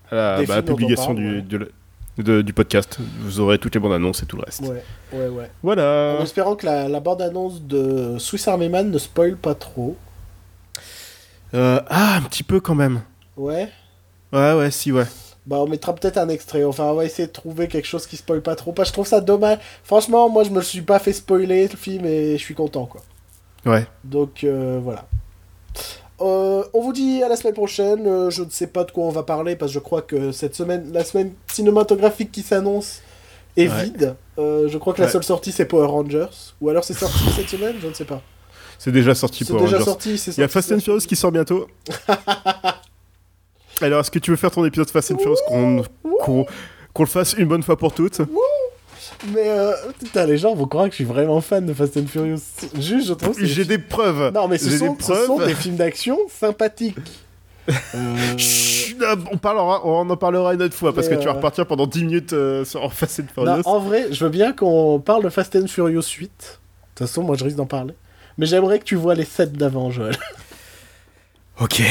à la, bah, à la publication parle, du, ouais. de le- de- du podcast. Vous aurez toutes les bandes annonces et tout le reste. Ouais, ouais, ouais. Voilà. En espérant que la, la bande-annonce de Swiss Army Man ne spoil pas trop. Euh, ah, un petit peu quand même. Ouais. Ouais, ouais, si, ouais. Bah, on mettra peut-être un extrait. Enfin, on va essayer de trouver quelque chose qui spoil pas trop. Que je trouve ça dommage. Franchement, moi, je me suis pas fait spoiler le film et je suis content, quoi. Ouais. Donc, euh, voilà. Euh, on vous dit à la semaine prochaine. Euh, je ne sais pas de quoi on va parler parce que je crois que cette semaine, la semaine cinématographique qui s'annonce est Ouais. vide. Euh, je crois que la seule sortie c'est Power Rangers. Ou alors c'est sorti cette semaine, je ne sais pas. C'est déjà sorti pour déjà Rangers. sorti, Il y a Fast and Furious qui sort bientôt. Alors, est-ce que tu veux faire ton épisode Fast and Furious qu'on qu'on le fasse une bonne fois pour toutes Mais euh, putain, les gens vont croire que je suis vraiment fan de Fast and Furious. Juste, je trouve J'ai des preuves. Non, mais ce sont, des ce sont preuves. des films d'action sympathiques. Euh, Chut, on, parlera, on en parlera une autre fois parce Mais, que tu vas euh, repartir pendant 10 minutes euh, sur Fast and non, Furious. en vrai, je veux bien qu'on parle de Fast and Furious 8. De toute façon, moi, je risque d'en parler. Mais j'aimerais que tu vois les 7 d'avant, Joël. Ok.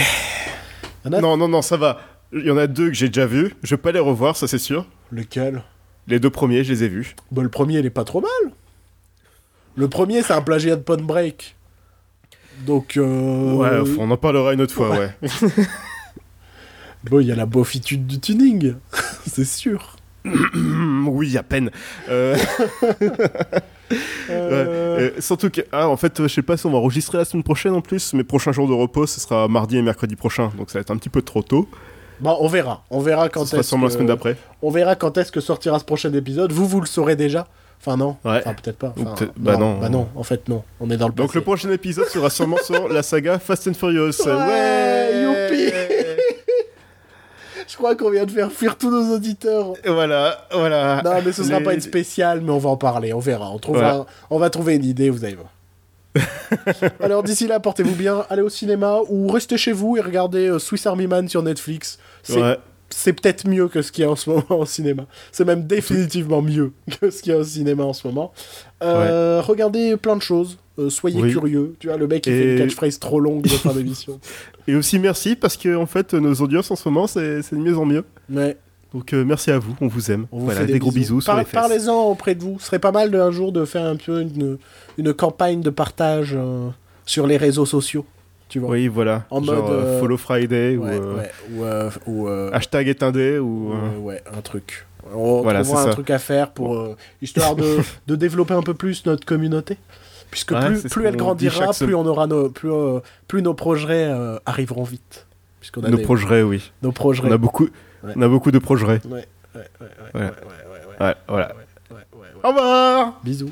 A- Non, non, non, ça va. Il y en a deux que j'ai déjà vus. Je vais pas les revoir, ça c'est sûr. Lequel? Les deux premiers, je les ai vus. bah, Le premier, il est pas trop mal. Le premier, c'est un plagiat de Point Break. Donc, euh... Ouais, on en parlera une autre fois, Ouais. ouais. bon, il y a la beaufitude du tuning, c'est sûr. Oui, à peine. Euh, Euh, ouais. Surtout que, ah, en fait, je sais pas si on va enregistrer la semaine prochaine en plus. Mes prochains jours de repos, ce sera mardi et mercredi prochain, donc ça va être un petit peu trop tôt. Bon, on verra. On verra quand est-ce la que... semaine d'après. On verra quand est-ce que sortira ce prochain épisode. Vous, vous le saurez déjà. Enfin, non. Ouais. Enfin, peut-être pas. Enfin, peut-être- bah non. Bah non, en fait, non. On est dans le Donc passé. le prochain épisode sera sûrement sur la saga Fast and Furious. Ouais, youpi. Je crois qu'on vient de faire fuir tous nos auditeurs. Voilà, voilà. Non, mais ce sera Les- pas une spéciale, mais on va en parler. On verra. On, trouvera... on va trouver une idée, vous allez voir. Alors d'ici là, portez-vous bien, allez au cinéma ou restez chez vous et regardez euh, Swiss Army Man sur Netflix. C'est Ouais. peut-être mieux que ce qu'il y a en ce moment au cinéma. C'est même définitivement mieux que ce qu'il y a au cinéma en ce moment. Euh, Regardez plein de choses. Euh, soyez Oui. curieux. Tu vois, le mec, il fait une catchphrase trop longue de fin d'émission. Et aussi merci parce que en fait nos audiences en ce moment c'est de mieux en mieux. Ouais, Donc euh, merci à vous, on vous aime. on vous voilà, fait des, gros bisous sur Par-. Parlez-en auprès de vous. Ce serait pas mal de, un jour de faire un peu une, une campagne de partage euh, sur les réseaux sociaux. Tu vois Oui, voilà. En Genre mode, euh, euh, Follow Friday Ouais, ou euh, ouais. Ou, euh, ou, hashtag éteindé ou. Ouais, un truc. On Voilà, un ça. truc à faire pour histoire de, de développer un peu plus notre communauté. Puisque Ouais, plus, elle grandira, plus on aura nos plus, plus nos projets arriveront vite. Puisqu'on a nos des- projets, oui. nos projets. On a beaucoup, on a beaucoup de projets. Ouais, ouais, ouais, voilà. ouais, ouais, ouais, ouais. Au revoir. Bisous.